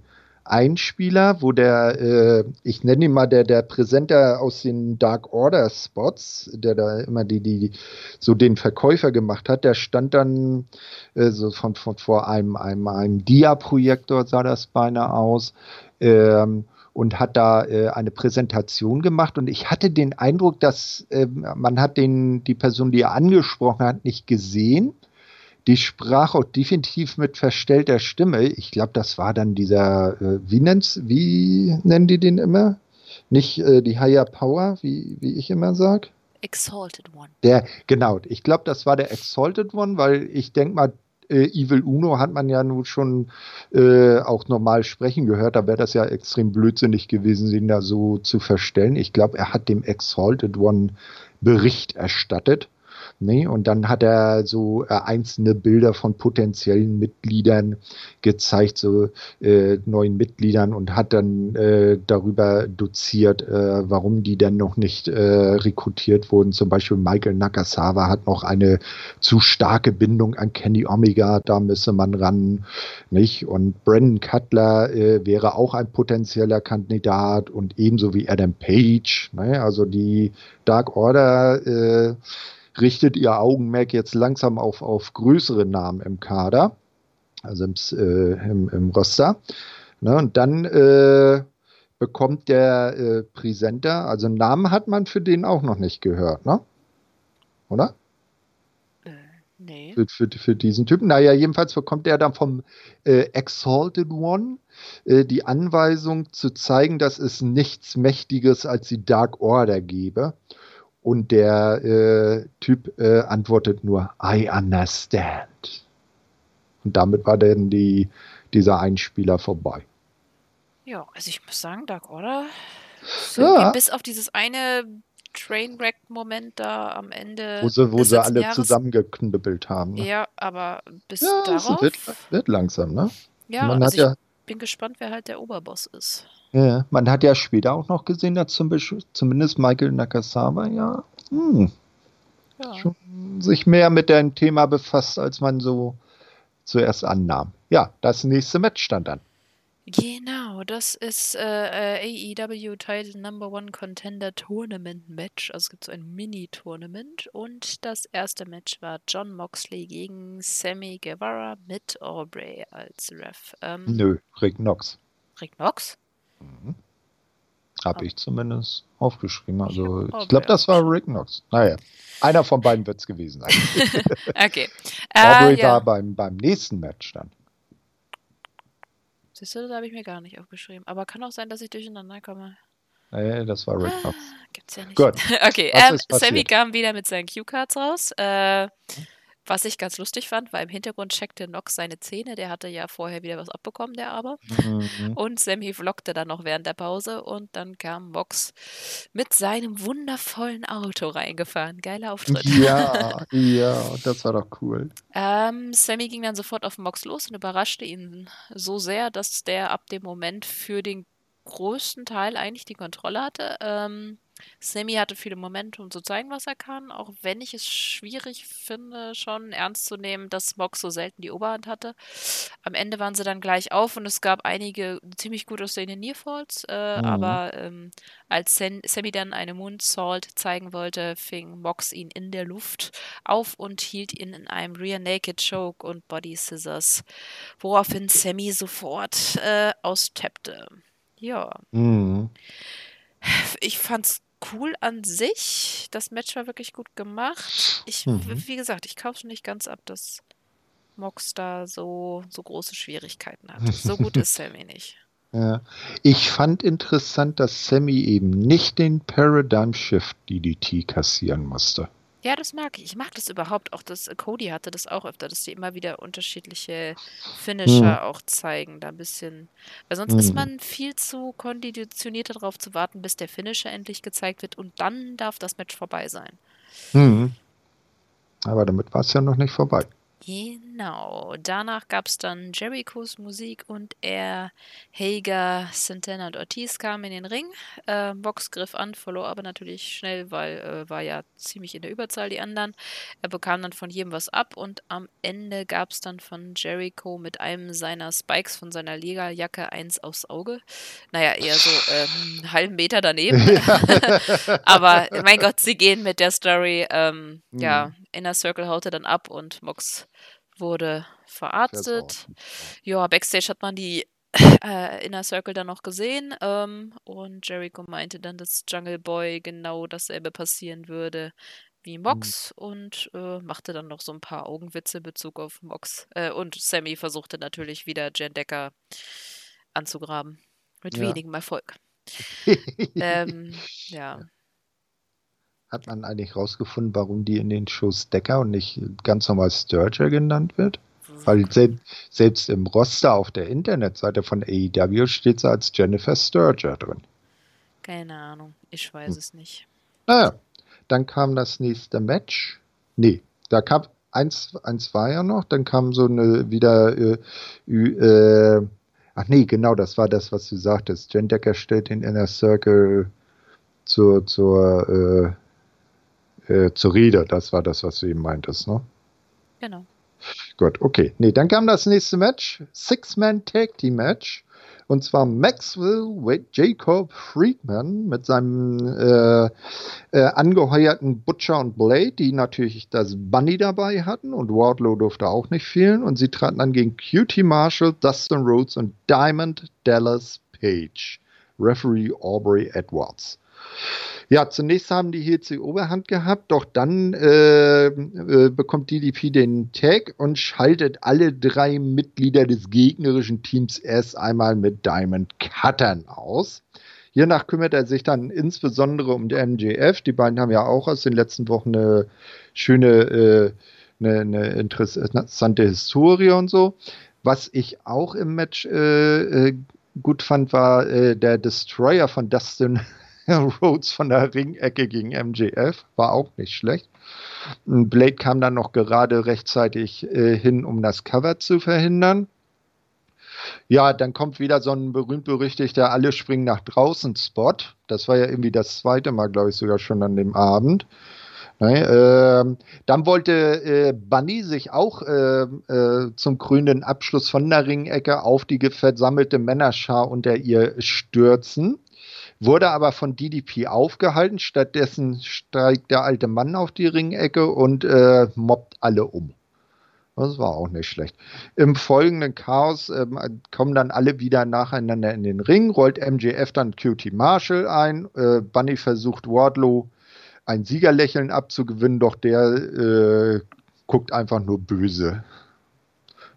Einspieler, wo der, äh, ich nenne ihn mal der, der Präsenter aus den Dark Order Spots, der da immer die, die, so den Verkäufer gemacht hat, der stand dann äh, so von, von vor einem, einem, einem Dia-Projektor sah das beinahe aus. Ähm, und hat da äh, eine Präsentation gemacht und ich hatte den Eindruck, dass äh, man hat den die Person, die er angesprochen hat, nicht gesehen. Die sprach auch definitiv mit verstellter Stimme. Ich glaube, das war dann dieser, äh, wie nennt's, wie nennen die den immer? Nicht äh, die Higher Power, wie, wie ich immer sag. Exalted One. Der, genau, ich glaube, das war der Exalted One, weil ich denke mal, äh, Evil Uno hat man ja nun schon äh, auch normal sprechen gehört. Da wäre das ja extrem blödsinnig gewesen, den da so zu verstellen. Ich glaube, er hat dem Exalted One Bericht erstattet. Nee, und dann hat er so äh, einzelne Bilder von potenziellen Mitgliedern gezeigt, so äh, neuen Mitgliedern und hat dann äh, darüber doziert, äh, warum die denn noch nicht äh, rekrutiert wurden. Zum Beispiel Michael Nakasawa hat noch eine zu starke Bindung an Kenny Omega, da müsse man ran, nicht? Und Brandon Cutler äh, wäre auch ein potenzieller Kandidat und ebenso wie Adam Page. Ne? Also die Dark Order richtet ihr Augenmerk jetzt langsam auf, auf größere Namen im Kader, also im, äh, im, im Roster. Ne, und dann äh, bekommt der äh, Präsenter, also einen Namen hat man für den auch noch nicht gehört, ne? Oder? Äh, nee. Für, für, für diesen Typen. Naja, jedenfalls bekommt er dann vom äh, Exalted One äh, die Anweisung zu zeigen, dass es nichts Mächtiges als die Dark Order gebe. Und der äh, Typ äh, antwortet nur, I understand. Und damit war dann die, dieser Einspieler vorbei. Ja, also ich muss sagen, Dark Order. ist Ja. Bis auf dieses eine Trainwreck-Moment da am Ende. Wo sie, wo sie alle Jahres. zusammengeknüppelt haben. Ne? Ja, aber bis Ja, es darauf. wird, wird langsam, ne? ja, man, hat also ich ja, bin gespannt, wer halt der Oberboss ist. Ja, man hat ja später auch noch gesehen, dass zum Beispiel, zumindest Michael Nakasawa ja hm, Ja. schon sich mehr mit dem Thema befasst, als man so zuerst annahm. Ja, das nächste Match stand dann. Genau, das ist äh, äh, AEW Title Number One Contender Tournament Match. Also es gibt so ein Mini-Tournament. Und das erste Match war John Moxley gegen Sammy Guevara mit Aubrey als Ref. Ähm, Nö, Rick Knox. Rick Knox? Habe Ah. ich zumindest aufgeschrieben. Also ich glaube, das war Rick Knox. Naja, einer von beiden wird es gewesen sein. Okay. Aubrey Äh, ja. war beim, beim nächsten Match dann. Siehst du, das habe ich mir gar nicht aufgeschrieben. Aber kann auch sein, dass ich durcheinander komme. Nee, das war Rick Knox. Gibt's ja nicht. Gut. Okay, ähm? Sammy kam wieder mit seinen Cue-Cards raus. Äh, was ich ganz lustig fand, weil im Hintergrund checkte Nox seine Zähne. Der hatte ja vorher wieder was abbekommen, der aber. Mhm. Und Sammy vloggte dann noch während der Pause und dann kam Mox mit seinem wundervollen Auto reingefahren. Geiler Auftritt. Ja, ja, das war doch cool. Ähm, Sammy ging dann sofort auf Mox los und überraschte ihn so sehr, dass der ab dem Moment für den größten Teil eigentlich die Kontrolle hatte. Ähm, Sammy hatte viele Momente, um zu zeigen, was er kann, auch wenn ich es schwierig finde, schon ernst zu nehmen, dass Mox so selten die Oberhand hatte. Am Ende waren sie dann gleich auf und es gab einige ziemlich gut aussehende Nearfalls, äh, Mhm. aber ähm, als Sam Sammy dann eine Moonsault zeigen wollte, fing Mox ihn in der Luft auf und hielt ihn in einem Rear Naked Choke und Body Scissors, woraufhin Sammy sofort äh, austappte. Ja, Mhm. ich fand's cool an sich. Das Match war wirklich gut gemacht. Ich, Mhm. wie gesagt, ich kaufe nicht ganz ab, dass Mox da so, so große Schwierigkeiten hatte. So gut ist Sammy nicht. Ja. Ich fand interessant, dass Sammy eben nicht den Paradigm Shift DDT kassieren musste. Ja, das mag ich. Ich mag das überhaupt auch, dass äh, Cody hatte das auch öfter, dass die immer wieder unterschiedliche Finisher auch zeigen, da ein bisschen. Weil sonst ist Mhm. man viel zu konditioniert darauf zu warten, bis der Finisher endlich gezeigt wird und dann darf das Match vorbei sein. Mhm. Aber damit war es ja noch nicht vorbei. Genau. Danach gab es dann Jerichos Musik und er, Hager, Santana und Ortiz kamen in den Ring. Äh, Box griff an, verlor aber natürlich schnell, weil äh, war ja ziemlich in der Überzahl die anderen. Er bekam dann von jedem was ab und am Ende gab es dann von Jericho mit einem seiner Spikes von seiner Lederjacke eins aufs Auge. Naja, eher so ähm, einen halben Meter daneben. aber mein Gott, sie gehen mit der Story. Ähm, Ja, Inner Circle haute dann ab und Mox wurde verarztet. Ja, Backstage hat man die äh, Inner Circle dann noch gesehen ähm, und Jericho meinte dann, dass Jungle Boy genau dasselbe passieren würde wie Mox und äh, machte dann noch so ein paar Augenwitze in Bezug auf Mox. Äh, und Sammy versuchte natürlich wieder Jen Decker anzugraben. Mit Ja. wenigem Erfolg. Ähm, ja. Hat man eigentlich rausgefunden, warum die in den Shows Decker und nicht ganz normal Sturger genannt wird? Weil sel selbst im Roster auf der Internetseite von AEW steht sie als Jennifer Sturger drin. Keine Ahnung. Ich weiß Hm. es nicht. Naja, dann kam das nächste Match. Nee, da kam eins, eins war ja noch, dann kam so eine wieder äh, äh, ach nee, genau, das war das, was du sagtest. Jen Decker stellt den Inner Circle zur, zur, äh, äh, zur Rede. Das war das, was du eben meintest, ne? Genau. Gut, okay. Nee, dann kam das nächste Match. Six-Man Tag Team Match. Und zwar Maxwell Jacob Friedman mit seinem äh, äh, angeheuerten Butcher und Blade, die natürlich das Bunny dabei hatten und Wardlow durfte auch nicht fehlen. Und sie traten dann gegen QT Marshall, Dustin Rhodes und Diamond Dallas Page. Referee Aubrey Edwards. Ja, zunächst haben die Heels die Oberhand gehabt, doch dann äh, äh, bekommt DDP den Tag und schaltet alle drei Mitglieder des gegnerischen Teams erst einmal mit Diamond Cuttern aus. Hiernach kümmert er sich dann insbesondere um die MJF. Die beiden haben ja auch aus den letzten Wochen eine schöne, äh, eine, eine interessante Historie und so. Was ich auch im Match äh, äh, gut fand, war äh, der Destroyer von Dustin Rhodes von der Ringecke gegen MJF. War auch nicht schlecht. Blade kam dann noch gerade rechtzeitig äh, hin, um das Cover zu verhindern. Ja, dann kommt wieder so ein berühmt-berüchtigter Alle springen nach draußen Spot. Das war ja irgendwie das zweite Mal, glaube ich, sogar schon an dem Abend. Ne, äh, dann wollte äh, Bunny sich auch äh, äh, zum krönenden Abschluss von der Ringecke auf die versammelte Männerschar unter ihr stürzen, wurde aber von DDP aufgehalten. Stattdessen steigt der alte Mann auf die Ringecke und äh, mobbt alle um. Das war auch nicht schlecht. Im folgenden Chaos ähm, kommen dann alle wieder nacheinander in den Ring, rollt MJF dann QT Marshall ein, äh, Bunny versucht Wardlow ein Siegerlächeln abzugewinnen, doch der äh, guckt einfach nur böse.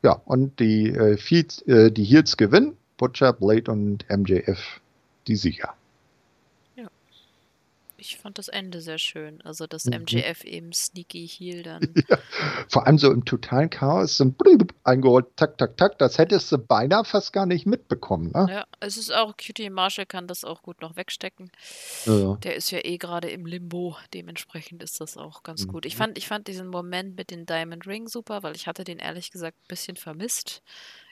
Ja, und die, äh, Feeds, äh, die Heels gewinnen, Butcher, Blade und MJF die Sieger. Ich fand das Ende sehr schön. Also, dass Mhm. MJF eben sneaky heel dann. Vor allem so im totalen Chaos, so ein blub eingeholt, tak, tak, tak, das hättest du beinahe fast gar nicht mitbekommen. Ne? Ja, es ist auch, QT Marshall kann das auch gut noch wegstecken. Ja. Der ist ja eh gerade im Limbo, dementsprechend ist das auch ganz gut. Ich Mhm. fand, ich fand diesen Moment mit den Diamond Ring super, weil ich hatte den ehrlich gesagt ein bisschen vermisst.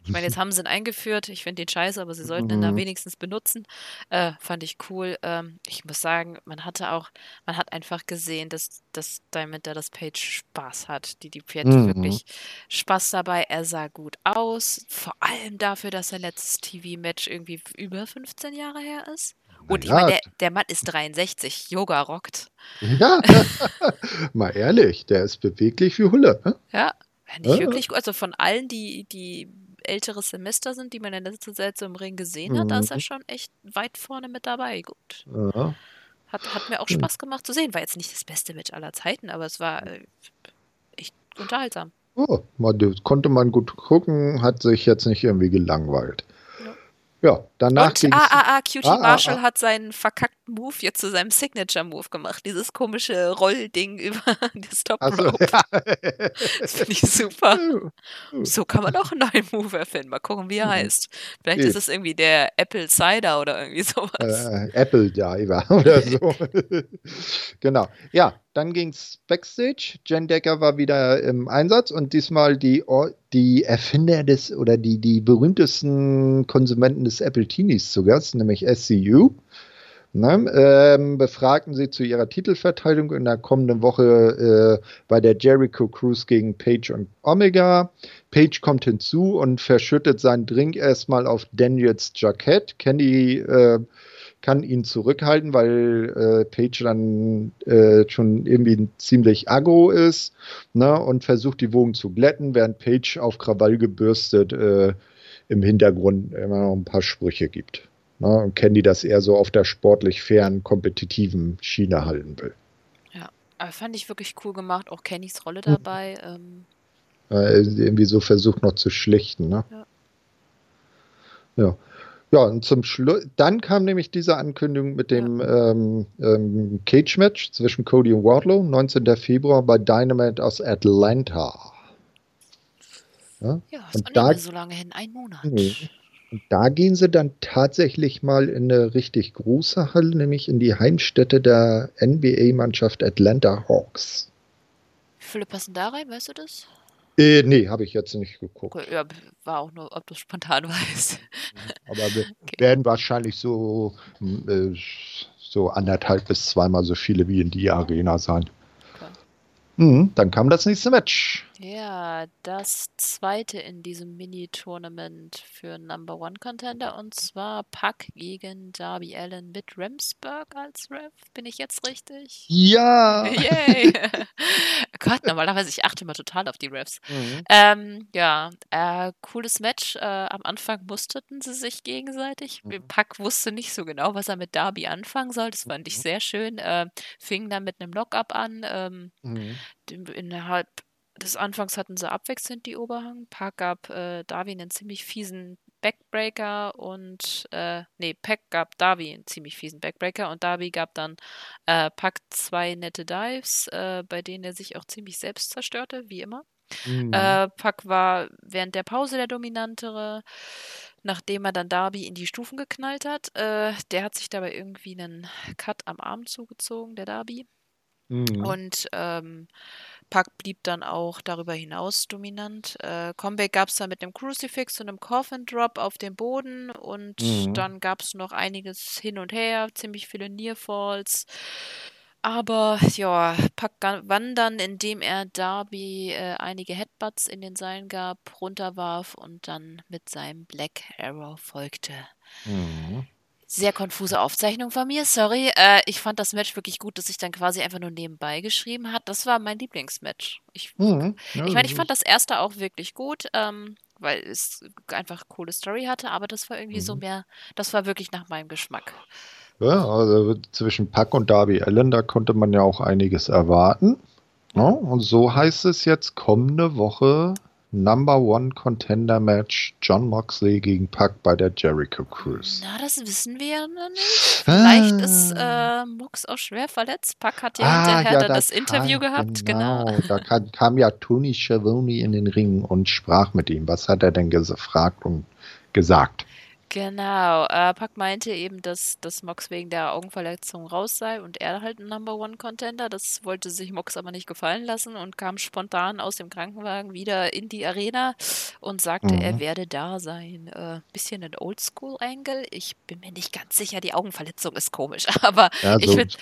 Ich meine, jetzt haben sie ihn eingeführt. Ich finde den scheiße, aber sie sollten ihn da Mhm. wenigstens benutzen. Äh, fand ich cool. Ähm, ich muss sagen, man hat hatte auch, man hat einfach gesehen, dass, dass Diamond da das Page Spaß hat. Die, die Pferd Mhm. wirklich Spaß dabei. Er sah gut aus. Vor allem dafür, dass sein letztes TV-Match irgendwie über 15 Jahre her ist. Und ich Naja. meine, der, der Mann ist 63. Yoga rockt. Ja, mal ehrlich, der ist beweglich wie Hulle. Ne? Ja, ich Ja. wirklich gut. Also von allen, die, die älteres Semester sind, die man in letzter Zeit so im Ring gesehen hat, da ist er Mhm. schon echt weit vorne mit dabei. Gut. Ja. Hat, hat mir auch Hm. Spaß gemacht zu sehen. War jetzt nicht das beste Match aller Zeiten, aber es war äh, echt unterhaltsam. Oh, man, konnte man gut gucken, hat sich jetzt nicht irgendwie gelangweilt. Ja, danach Und ging's. ah, ah, Cutie Ah, ah, Marshall hat seinen verkackten Move jetzt zu seinem Signature-Move gemacht. Dieses komische Rollding über das Top Ach so, Rope. ja. Das finde ich super. So kann man auch einen neuen Move erfinden. Mal gucken, wie er Mhm. heißt. Vielleicht Geht. ist es irgendwie der Apple Cider oder irgendwie sowas. äh, Apple Diver oder so. genau. Ja, dann ging es Backstage. Jen Decker war wieder im Einsatz und diesmal die, die Erfinder des oder die, die berühmtesten Konsumenten des Apple Teenies zu Gast, nämlich SCU. Ne, ähm, befragten sie zu ihrer Titelverteidigung in der kommenden Woche äh, bei der Jericho Cruise gegen Page und Omega. Page kommt hinzu und verschüttet seinen Drink erstmal auf Daniels Jackett. Kenny äh, kann ihn zurückhalten, weil äh, Page dann äh, schon irgendwie ziemlich aggro ist ne, und versucht die Wogen zu glätten, während Page auf Krawall gebürstet äh, im Hintergrund immer noch ein paar Sprüche gibt. Ne, und Candy das eher so auf der sportlich fairen, kompetitiven Schiene halten will. Aber fand ich wirklich cool gemacht. Auch Kennys Rolle Mhm. dabei. Ähm, Äh, irgendwie so versucht noch zu schlichten. Ne? Ja. Ja. Ja, und zum Schluss, dann kam nämlich diese Ankündigung mit dem ähm, ähm, Cage-Match zwischen Cody und Wardlow, 19. Februar bei Dynamite aus Atlanta. Ja, ja, ist Und da- so lange hin. Ein Monat. Nee. und da gehen sie dann tatsächlich mal in eine richtig große Halle, nämlich in die Heimstätte der NBA-Mannschaft Atlanta Hawks. Wie viele passen da rein? Weißt du das? Äh, nee, habe ich jetzt nicht geguckt. Okay, ja, war auch nur, ob du spontan weißt. Aber wir werden wahrscheinlich so, äh, so anderthalb bis zweimal so viele wie in die Arena sein. Okay. Mhm, dann kam das nächste Match. Ja, das zweite in diesem Mini-Tournament für Number One Contender und zwar Pack gegen Darby Allen mit Ramsburg als Ref. Bin ich jetzt richtig? Ja. Yay! Gott, normalerweise, ich achte immer total auf die Refs. Mhm. Ähm, ja, äh, cooles Match. Äh, am Anfang musterten sie sich gegenseitig. Mhm. Pack wusste nicht so genau, was er mit Darby anfangen soll. Das fand ich Mhm. sehr schön. Äh, fing dann mit einem Lock-up an. Ähm, Mhm. innerhalb des Anfangs hatten sie abwechselnd die Oberhang. Pack gab äh, Darby einen ziemlich fiesen Backbreaker und äh, nee, Pack gab Darby einen ziemlich fiesen Backbreaker und Darby gab dann äh, Pack zwei nette Dives, äh, bei denen er sich auch ziemlich selbst zerstörte, wie immer. Mhm. Äh, Pack war während der Pause der Dominantere, nachdem er dann Darby in die Stufen geknallt hat. Äh, der hat sich dabei irgendwie einen Cut am Arm zugezogen, der Darby. Mhm. Und ähm, Pack blieb dann auch darüber hinaus dominant. Äh, Comeback gab es dann mit einem Crucifix und einem Coffin Drop auf dem Boden und Mhm. dann gab es noch einiges hin und her, ziemlich viele Nearfalls. Aber ja, Pack gewann dann, indem er Darby äh, einige Headbutts in den Seilen gab, runterwarf und dann mit seinem Black Arrow folgte. Mhm. Sehr konfuse Aufzeichnung von mir, sorry. Äh, ich fand das Match wirklich gut, dass ich dann quasi einfach nur nebenbei geschrieben hat. Das war mein Lieblingsmatch. Ich, Mhm. Ja, ich meine, ich fand das erste auch wirklich gut, ähm, weil es einfach coole Story hatte, aber das war irgendwie so Mhm. mehr, das war wirklich nach meinem Geschmack. Ja, also zwischen Pack und Darby Allen, da konnte man ja auch einiges erwarten. Ne? Und so heißt es jetzt kommende Woche Number One Contender Match John Moxley gegen Pack bei der Jericho Cruise. Na, das wissen wir ja noch nicht. Vielleicht ist Ah. äh, Mux auch schwer verletzt. Pack hat ja Ah, hinterher ja, dann da das Interview kam- gehabt, genau. Da kam, kam ja Tony Schiavone in den Ring und sprach mit ihm. Was hat er denn gefragt und gesagt? Genau, äh, Pac meinte eben, dass, dass Mox wegen der Augenverletzung raus sei und er halt ein Number One Contender. Das wollte sich Mox aber nicht gefallen lassen und kam spontan aus dem Krankenwagen wieder in die Arena und sagte, er Mhm. werde da sein. Äh, bisschen ein Oldschool-Angle. Ich bin mir nicht ganz sicher, die Augenverletzung ist komisch, aber Ja, ich so finde,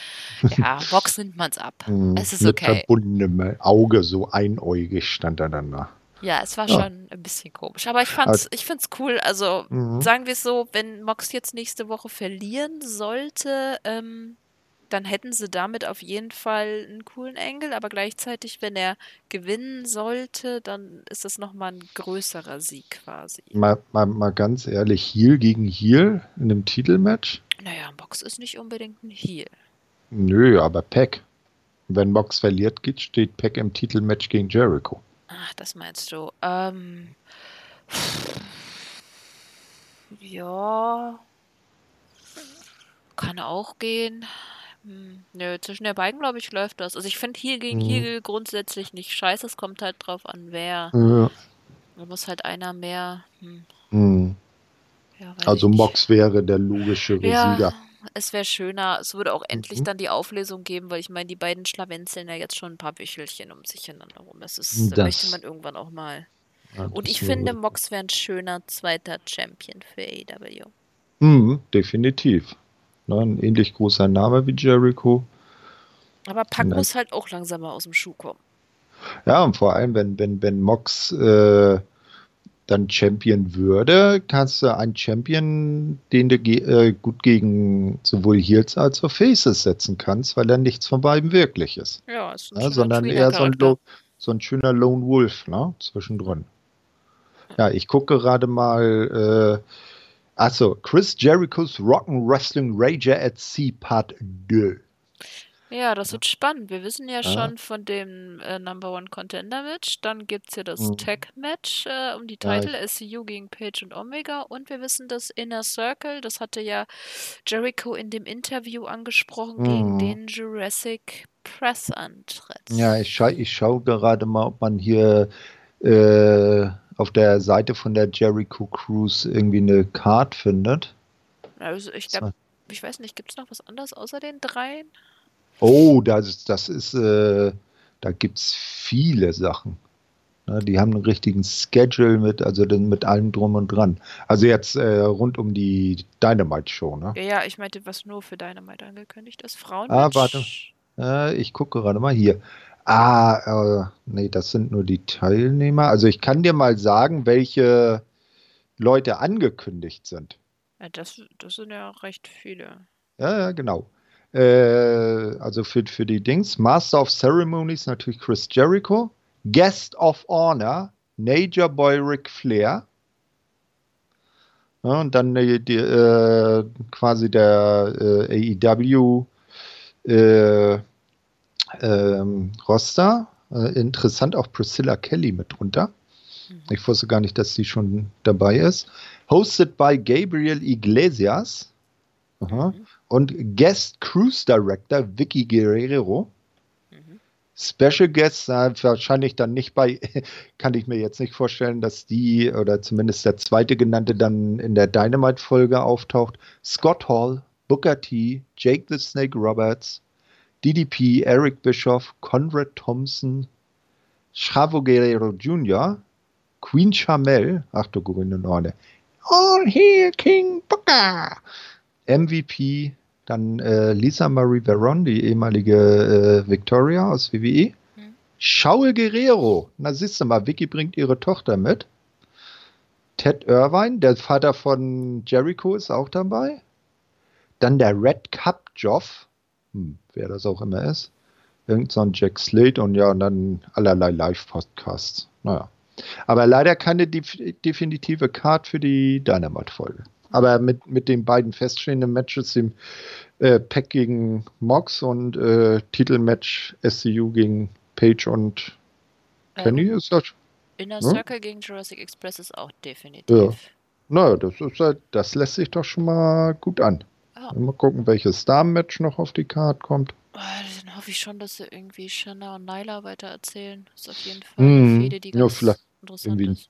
ja, Mox nimmt man's ab. mh, Es ist mit okay. verbundenem Auge, so einäugig stand er dann da. Ja, es war Ja. schon ein bisschen komisch. Aber ich fand's, ich find's cool. Also, mhm. sagen wir es so, wenn Mox jetzt nächste Woche verlieren sollte, ähm, dann hätten sie damit auf jeden Fall einen coolen Engel, aber gleichzeitig, wenn er gewinnen sollte, dann ist das nochmal ein größerer Sieg quasi. Mal, mal, mal ganz ehrlich, Heel gegen Heel in einem Titelmatch? Naja, Mox ist nicht unbedingt ein Heel. Nö, aber Pack. Wenn Mox verliert, geht, steht Pack im Titelmatch gegen Jericho. Ach, das meinst du. Ähm, ja, kann auch gehen. Hm, nö, zwischen den beiden, glaube ich, läuft das. Also ich finde Heel gegen Mhm. Heel grundsätzlich nicht scheiße. Es kommt halt drauf an, wer. Ja. Da muss halt einer mehr. Hm, Mhm. ja, Also. Mox wäre der logischere Ja, Sieger. Es wäre schöner. Es würde auch endlich Mhm. dann die Auflösung geben, weil ich meine, die beiden schlawenzeln ja jetzt schon ein paar Büchelchen um sich hereinander rum. Es ist, da möchte man Das, irgendwann auch mal. ja, Und ich das finde, wäre. Mox wäre ein schöner zweiter Champion für AEW. Mhm, definitiv. Ne, ein ähnlich großer Name wie Jericho. Aber Pac Und dann, muss halt auch langsam mal aus dem Schuh kommen. ja, und vor allem, wenn, wenn, wenn Mox äh, dann Champion würde, kannst du einen Champion, den du ge äh, gut gegen sowohl Heels als auch Faces setzen kannst, weil er nichts von beiden wirklich ist. Ja, ist ein Ne? schöner Sondern eher so ein, so ein schöner Lone Wolf ne? zwischendrin. Ja, ich gucke gerade mal. Äh, achso, Chris Jerichos Rock'n Wrestling Rager at Sea Part 2. Ja, das wird spannend. Wir wissen ja Ja. schon von dem äh, Number One Contender Match. Dann gibt es ja das Mhm. Tag Match äh, um die Ja, Titel, ich, SCU gegen Page und Omega. Und wir wissen, das Inner Circle, das hatte ja Jericho in dem Interview angesprochen gegen mhm. den Jurassic Press Antritt. Ja, ich, schau, ich schaue gerade mal, ob man hier äh, auf der Seite von der Jericho Cruise irgendwie eine Card findet. Also ich glaube, ich weiß nicht, gibt es noch was anderes außer den dreien? Oh, das, ist- das ist, äh, da gibt es viele Sachen. Ne, die haben einen richtigen Schedule mit, also mit allem drum und dran. Also jetzt äh, rund um die Dynamite-Show, ne? Ja, ja, ich meinte, was nur für Dynamite angekündigt ist. Ah, warte. Äh, ich gucke gerade mal hier. Ah, äh, nee, das sind nur die Teilnehmer. Also ich kann dir mal sagen, welche Leute angekündigt sind. Ja, das, das sind ja recht viele. Ja, ja, genau. Äh, also für, für die Dings. Master of Ceremonies natürlich Chris Jericho. Guest of Honor, Nature Boy Ric Flair. Ja, und dann die, die, äh, quasi der äh, AEW äh, ähm, Roster. Äh, interessant auch Priscilla Kelly mit drunter. Mhm. Ich wusste gar nicht, dass sie schon dabei ist. Hosted by Gabriel Iglesias. Aha. Mhm. Und Guest Cruise Director Vicky Guerrero. Mhm. Special Guest, wahrscheinlich dann nicht bei, kann ich mir jetzt nicht vorstellen, dass die oder zumindest der zweite genannte dann in der Dynamite-Folge auftaucht. Scott Hall, Booker T, Jake the Snake Roberts, DDP, Eric Bischoff, Conrad Thompson, Chavo Guerrero Jr., Queen Chamel, ach du grüne Norde, All Hail King Booker, MVP, dann äh, Lisa Marie Veron, die ehemalige äh, Victoria aus WWE. Mhm. Shaul Guerrero, na siehst du mal, Vicky bringt ihre Tochter mit. Ted Irvine, der Vater von Jericho, ist auch dabei. Dann der Red Cup Joff, hm, wer das auch immer ist. Irgend so ein Jack Slate und ja, und dann allerlei Live-Podcasts. Naja. Aber leider keine def definitive Card für die Dynamite-Folge. Aber mit, mit den beiden feststehenden Matches, dem äh, Pack gegen Mox und äh, Titelmatch SCU gegen Page und Äh, Kenny, und ist das. Inner Ja? Circle gegen Jurassic Express ist auch Ja. definitiv. Naja, das, ist halt, das lässt sich doch schon mal gut an. Ja. Mal gucken, welches Damen-Match noch auf die Card kommt. Oh, Dann hoffe ich schon, dass sie irgendwie Shanna und Nyla weitererzählen. Ist auf jeden Fall eine Mhm. Fehde, die Ja, ganz vielleicht interessant irgendwie ist.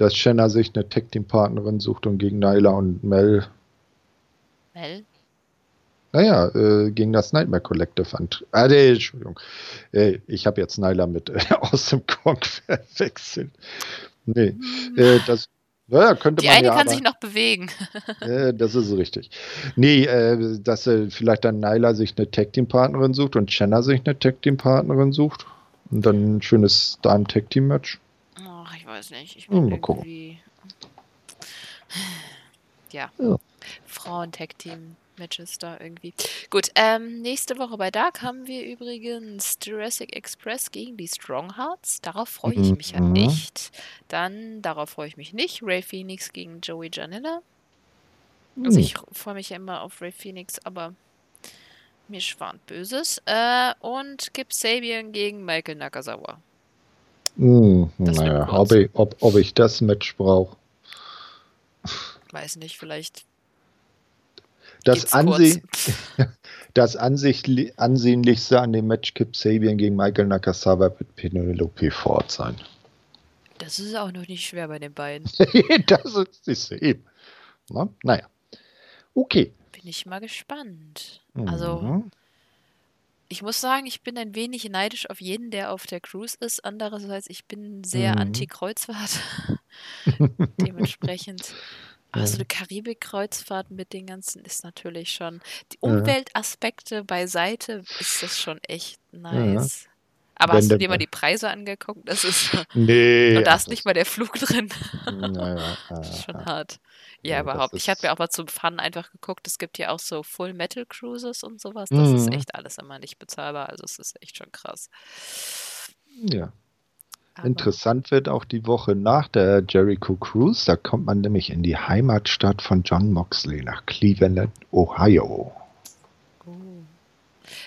Dass Shanna sich eine Tag Team Partnerin sucht und gegen Nyla und Mel. Mel? Naja, äh, gegen das Nightmare Collective an. Ah, nee, Entschuldigung. Äh, ich habe jetzt Nyla mit äh, aus dem Kong verwechselt. Nee, hm. äh, das ja, könnte Die man eine ja, kann aber, sich noch bewegen. äh, das ist richtig. Nee, äh, dass vielleicht dann Nyla sich eine Tag Team Partnerin sucht und Shanna sich eine Tag Team Partnerin sucht. Und dann ein schönes Dime Tag Team Match. Ach, ich weiß nicht. Ich Hm, bin mal irgendwie. Ja. Ja. Frauen-Tag-Team-Matches da irgendwie. Gut, ähm, nächste Woche bei Dark haben wir übrigens Jurassic Express gegen die Stronghearts. Darauf freue ich mich ja Mhm. nicht. Dann, darauf freue ich mich nicht. Ray Phoenix gegen Joey Janela. Also Hm. ich freue mich ja immer auf Ray Phoenix, aber mir schwant Böses. Äh, und Kip Sabian gegen Michael Nakazawa. Hm, naja, ob ich, ob, ob ich das Match brauche. Weiß nicht, vielleicht Das, kurz. das ansichtli- ansehnlichste an dem Match Kip Sabian gegen Michael Nakasawa wird Penelope Ford sein. Das ist auch noch nicht schwer bei den beiden. das ist, ist eben. Na, naja. Okay. Bin ich mal gespannt. Also, Mhm. Ich muss sagen, ich bin ein wenig neidisch auf jeden, der auf der Cruise ist. Andererseits, ich bin sehr Mhm. anti-Kreuzfahrt. Dementsprechend. Aber so eine Karibik-Kreuzfahrt mit den ganzen ist natürlich schon. Die Ja. Umweltaspekte beiseite ist das schon echt nice. Aber Wenn hast du dir mal die Preise angeguckt? Das ist. Nee. Und da ist nicht mal der Flug drin. Naja, Das ist schon hart. Ja, Ja, überhaupt. Ich habe ist- mir auch mal zum Fun einfach geguckt. Es gibt ja auch so Full Metal Cruises und sowas. Das ist Mhm. echt alles immer nicht bezahlbar. Also es ist echt schon krass. ja. Aber Interessant wird auch die Woche nach der Jericho Cruise. Da kommt man nämlich in die Heimatstadt von John Moxley nach Cleveland, Ohio. Oh.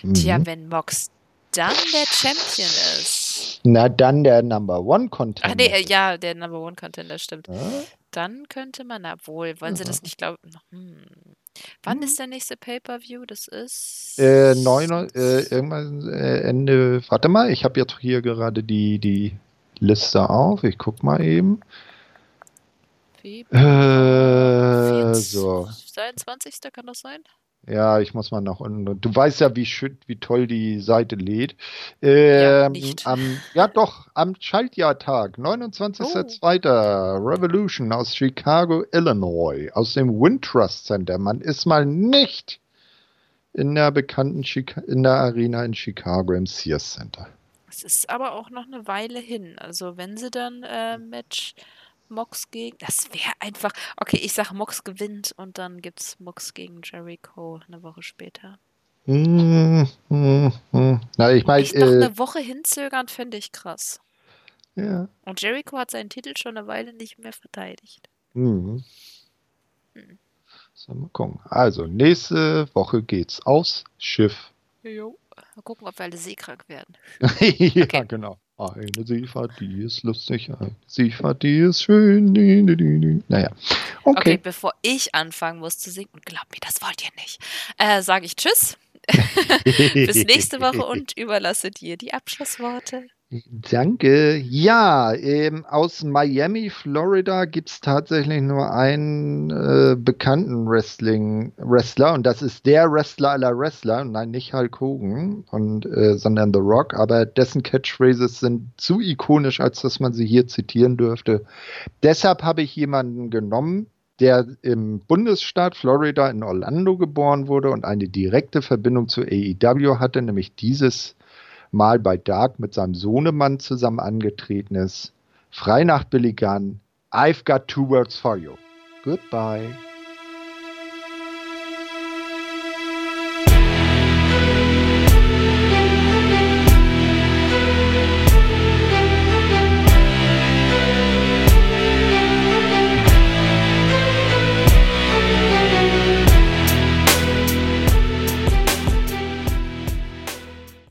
Mhm. Tja, wenn Mox dann der Champion ist. Na dann der Number One Contender. Ach nee, äh, ja, der Number One Contender stimmt. Ja, Dann könnte man, na wohl, wollen sie das nicht glauben? Hm. Wann ist der nächste Pay-Per-View? Das ist. Äh, neun, äh, irgendwann äh, Ende. Warte mal, ich habe jetzt hier gerade die, die Liste auf. Ich guck mal eben. Februar Äh, so. 22. kann das sein? Ja, ich muss mal nach unten. Du weißt ja, wie schön, wie toll die Seite lädt. Ja, Ähm, nicht. Am, ja, doch, am Schaltjahrtag, 29.02. Revolution aus Chicago, Illinois, aus dem Wind Trust Center. Man ist mal nicht in der bekannten Chica in der Arena in Chicago im Sears Center. Es ist aber auch noch eine Weile hin. Also wenn sie dann äh, Match Mox gegen. Das wäre einfach. Okay, ich sag Mox gewinnt und dann gibt's Mox gegen Jericho eine Woche später. Hm, hm, hm. Na, ich meine, äh, eine Woche hinzögern, fände ich krass. ja. Und Jericho hat seinen Titel schon eine Weile nicht mehr verteidigt. Hm. Hm. So, mal gucken. Also, nächste Woche geht's aufs Schiff. Jo. Mal gucken, ob wir alle seekrank werden. ja, Okay. genau. Eine Seefahrt, die ist lustig. Eine Seefahrt, die ist schön. Di, di, di. Naja. Okay, Okay. bevor ich anfangen muss zu singen, und glaubt mir, das wollt ihr nicht, äh, sage ich Tschüss. Bis nächste Woche und überlasse dir die Abschlussworte. Danke. Ja, ähm, aus Miami, Florida gibt es tatsächlich nur einen äh, bekannten Wrestling-Wrestler und das ist der Wrestler aller Wrestler. Nein, nicht Hulk Hogan, und, äh, sondern The Rock, aber dessen Catchphrases sind zu ikonisch, als dass man sie hier zitieren dürfte. Deshalb habe ich jemanden genommen, der im Bundesstaat Florida in Orlando geboren wurde und eine direkte Verbindung zu AEW hatte, nämlich dieses Mal bei Dark mit seinem Sohnemann zusammen angetreten ist. Frei nach Billy Gunn. I've got two words for you. Goodbye.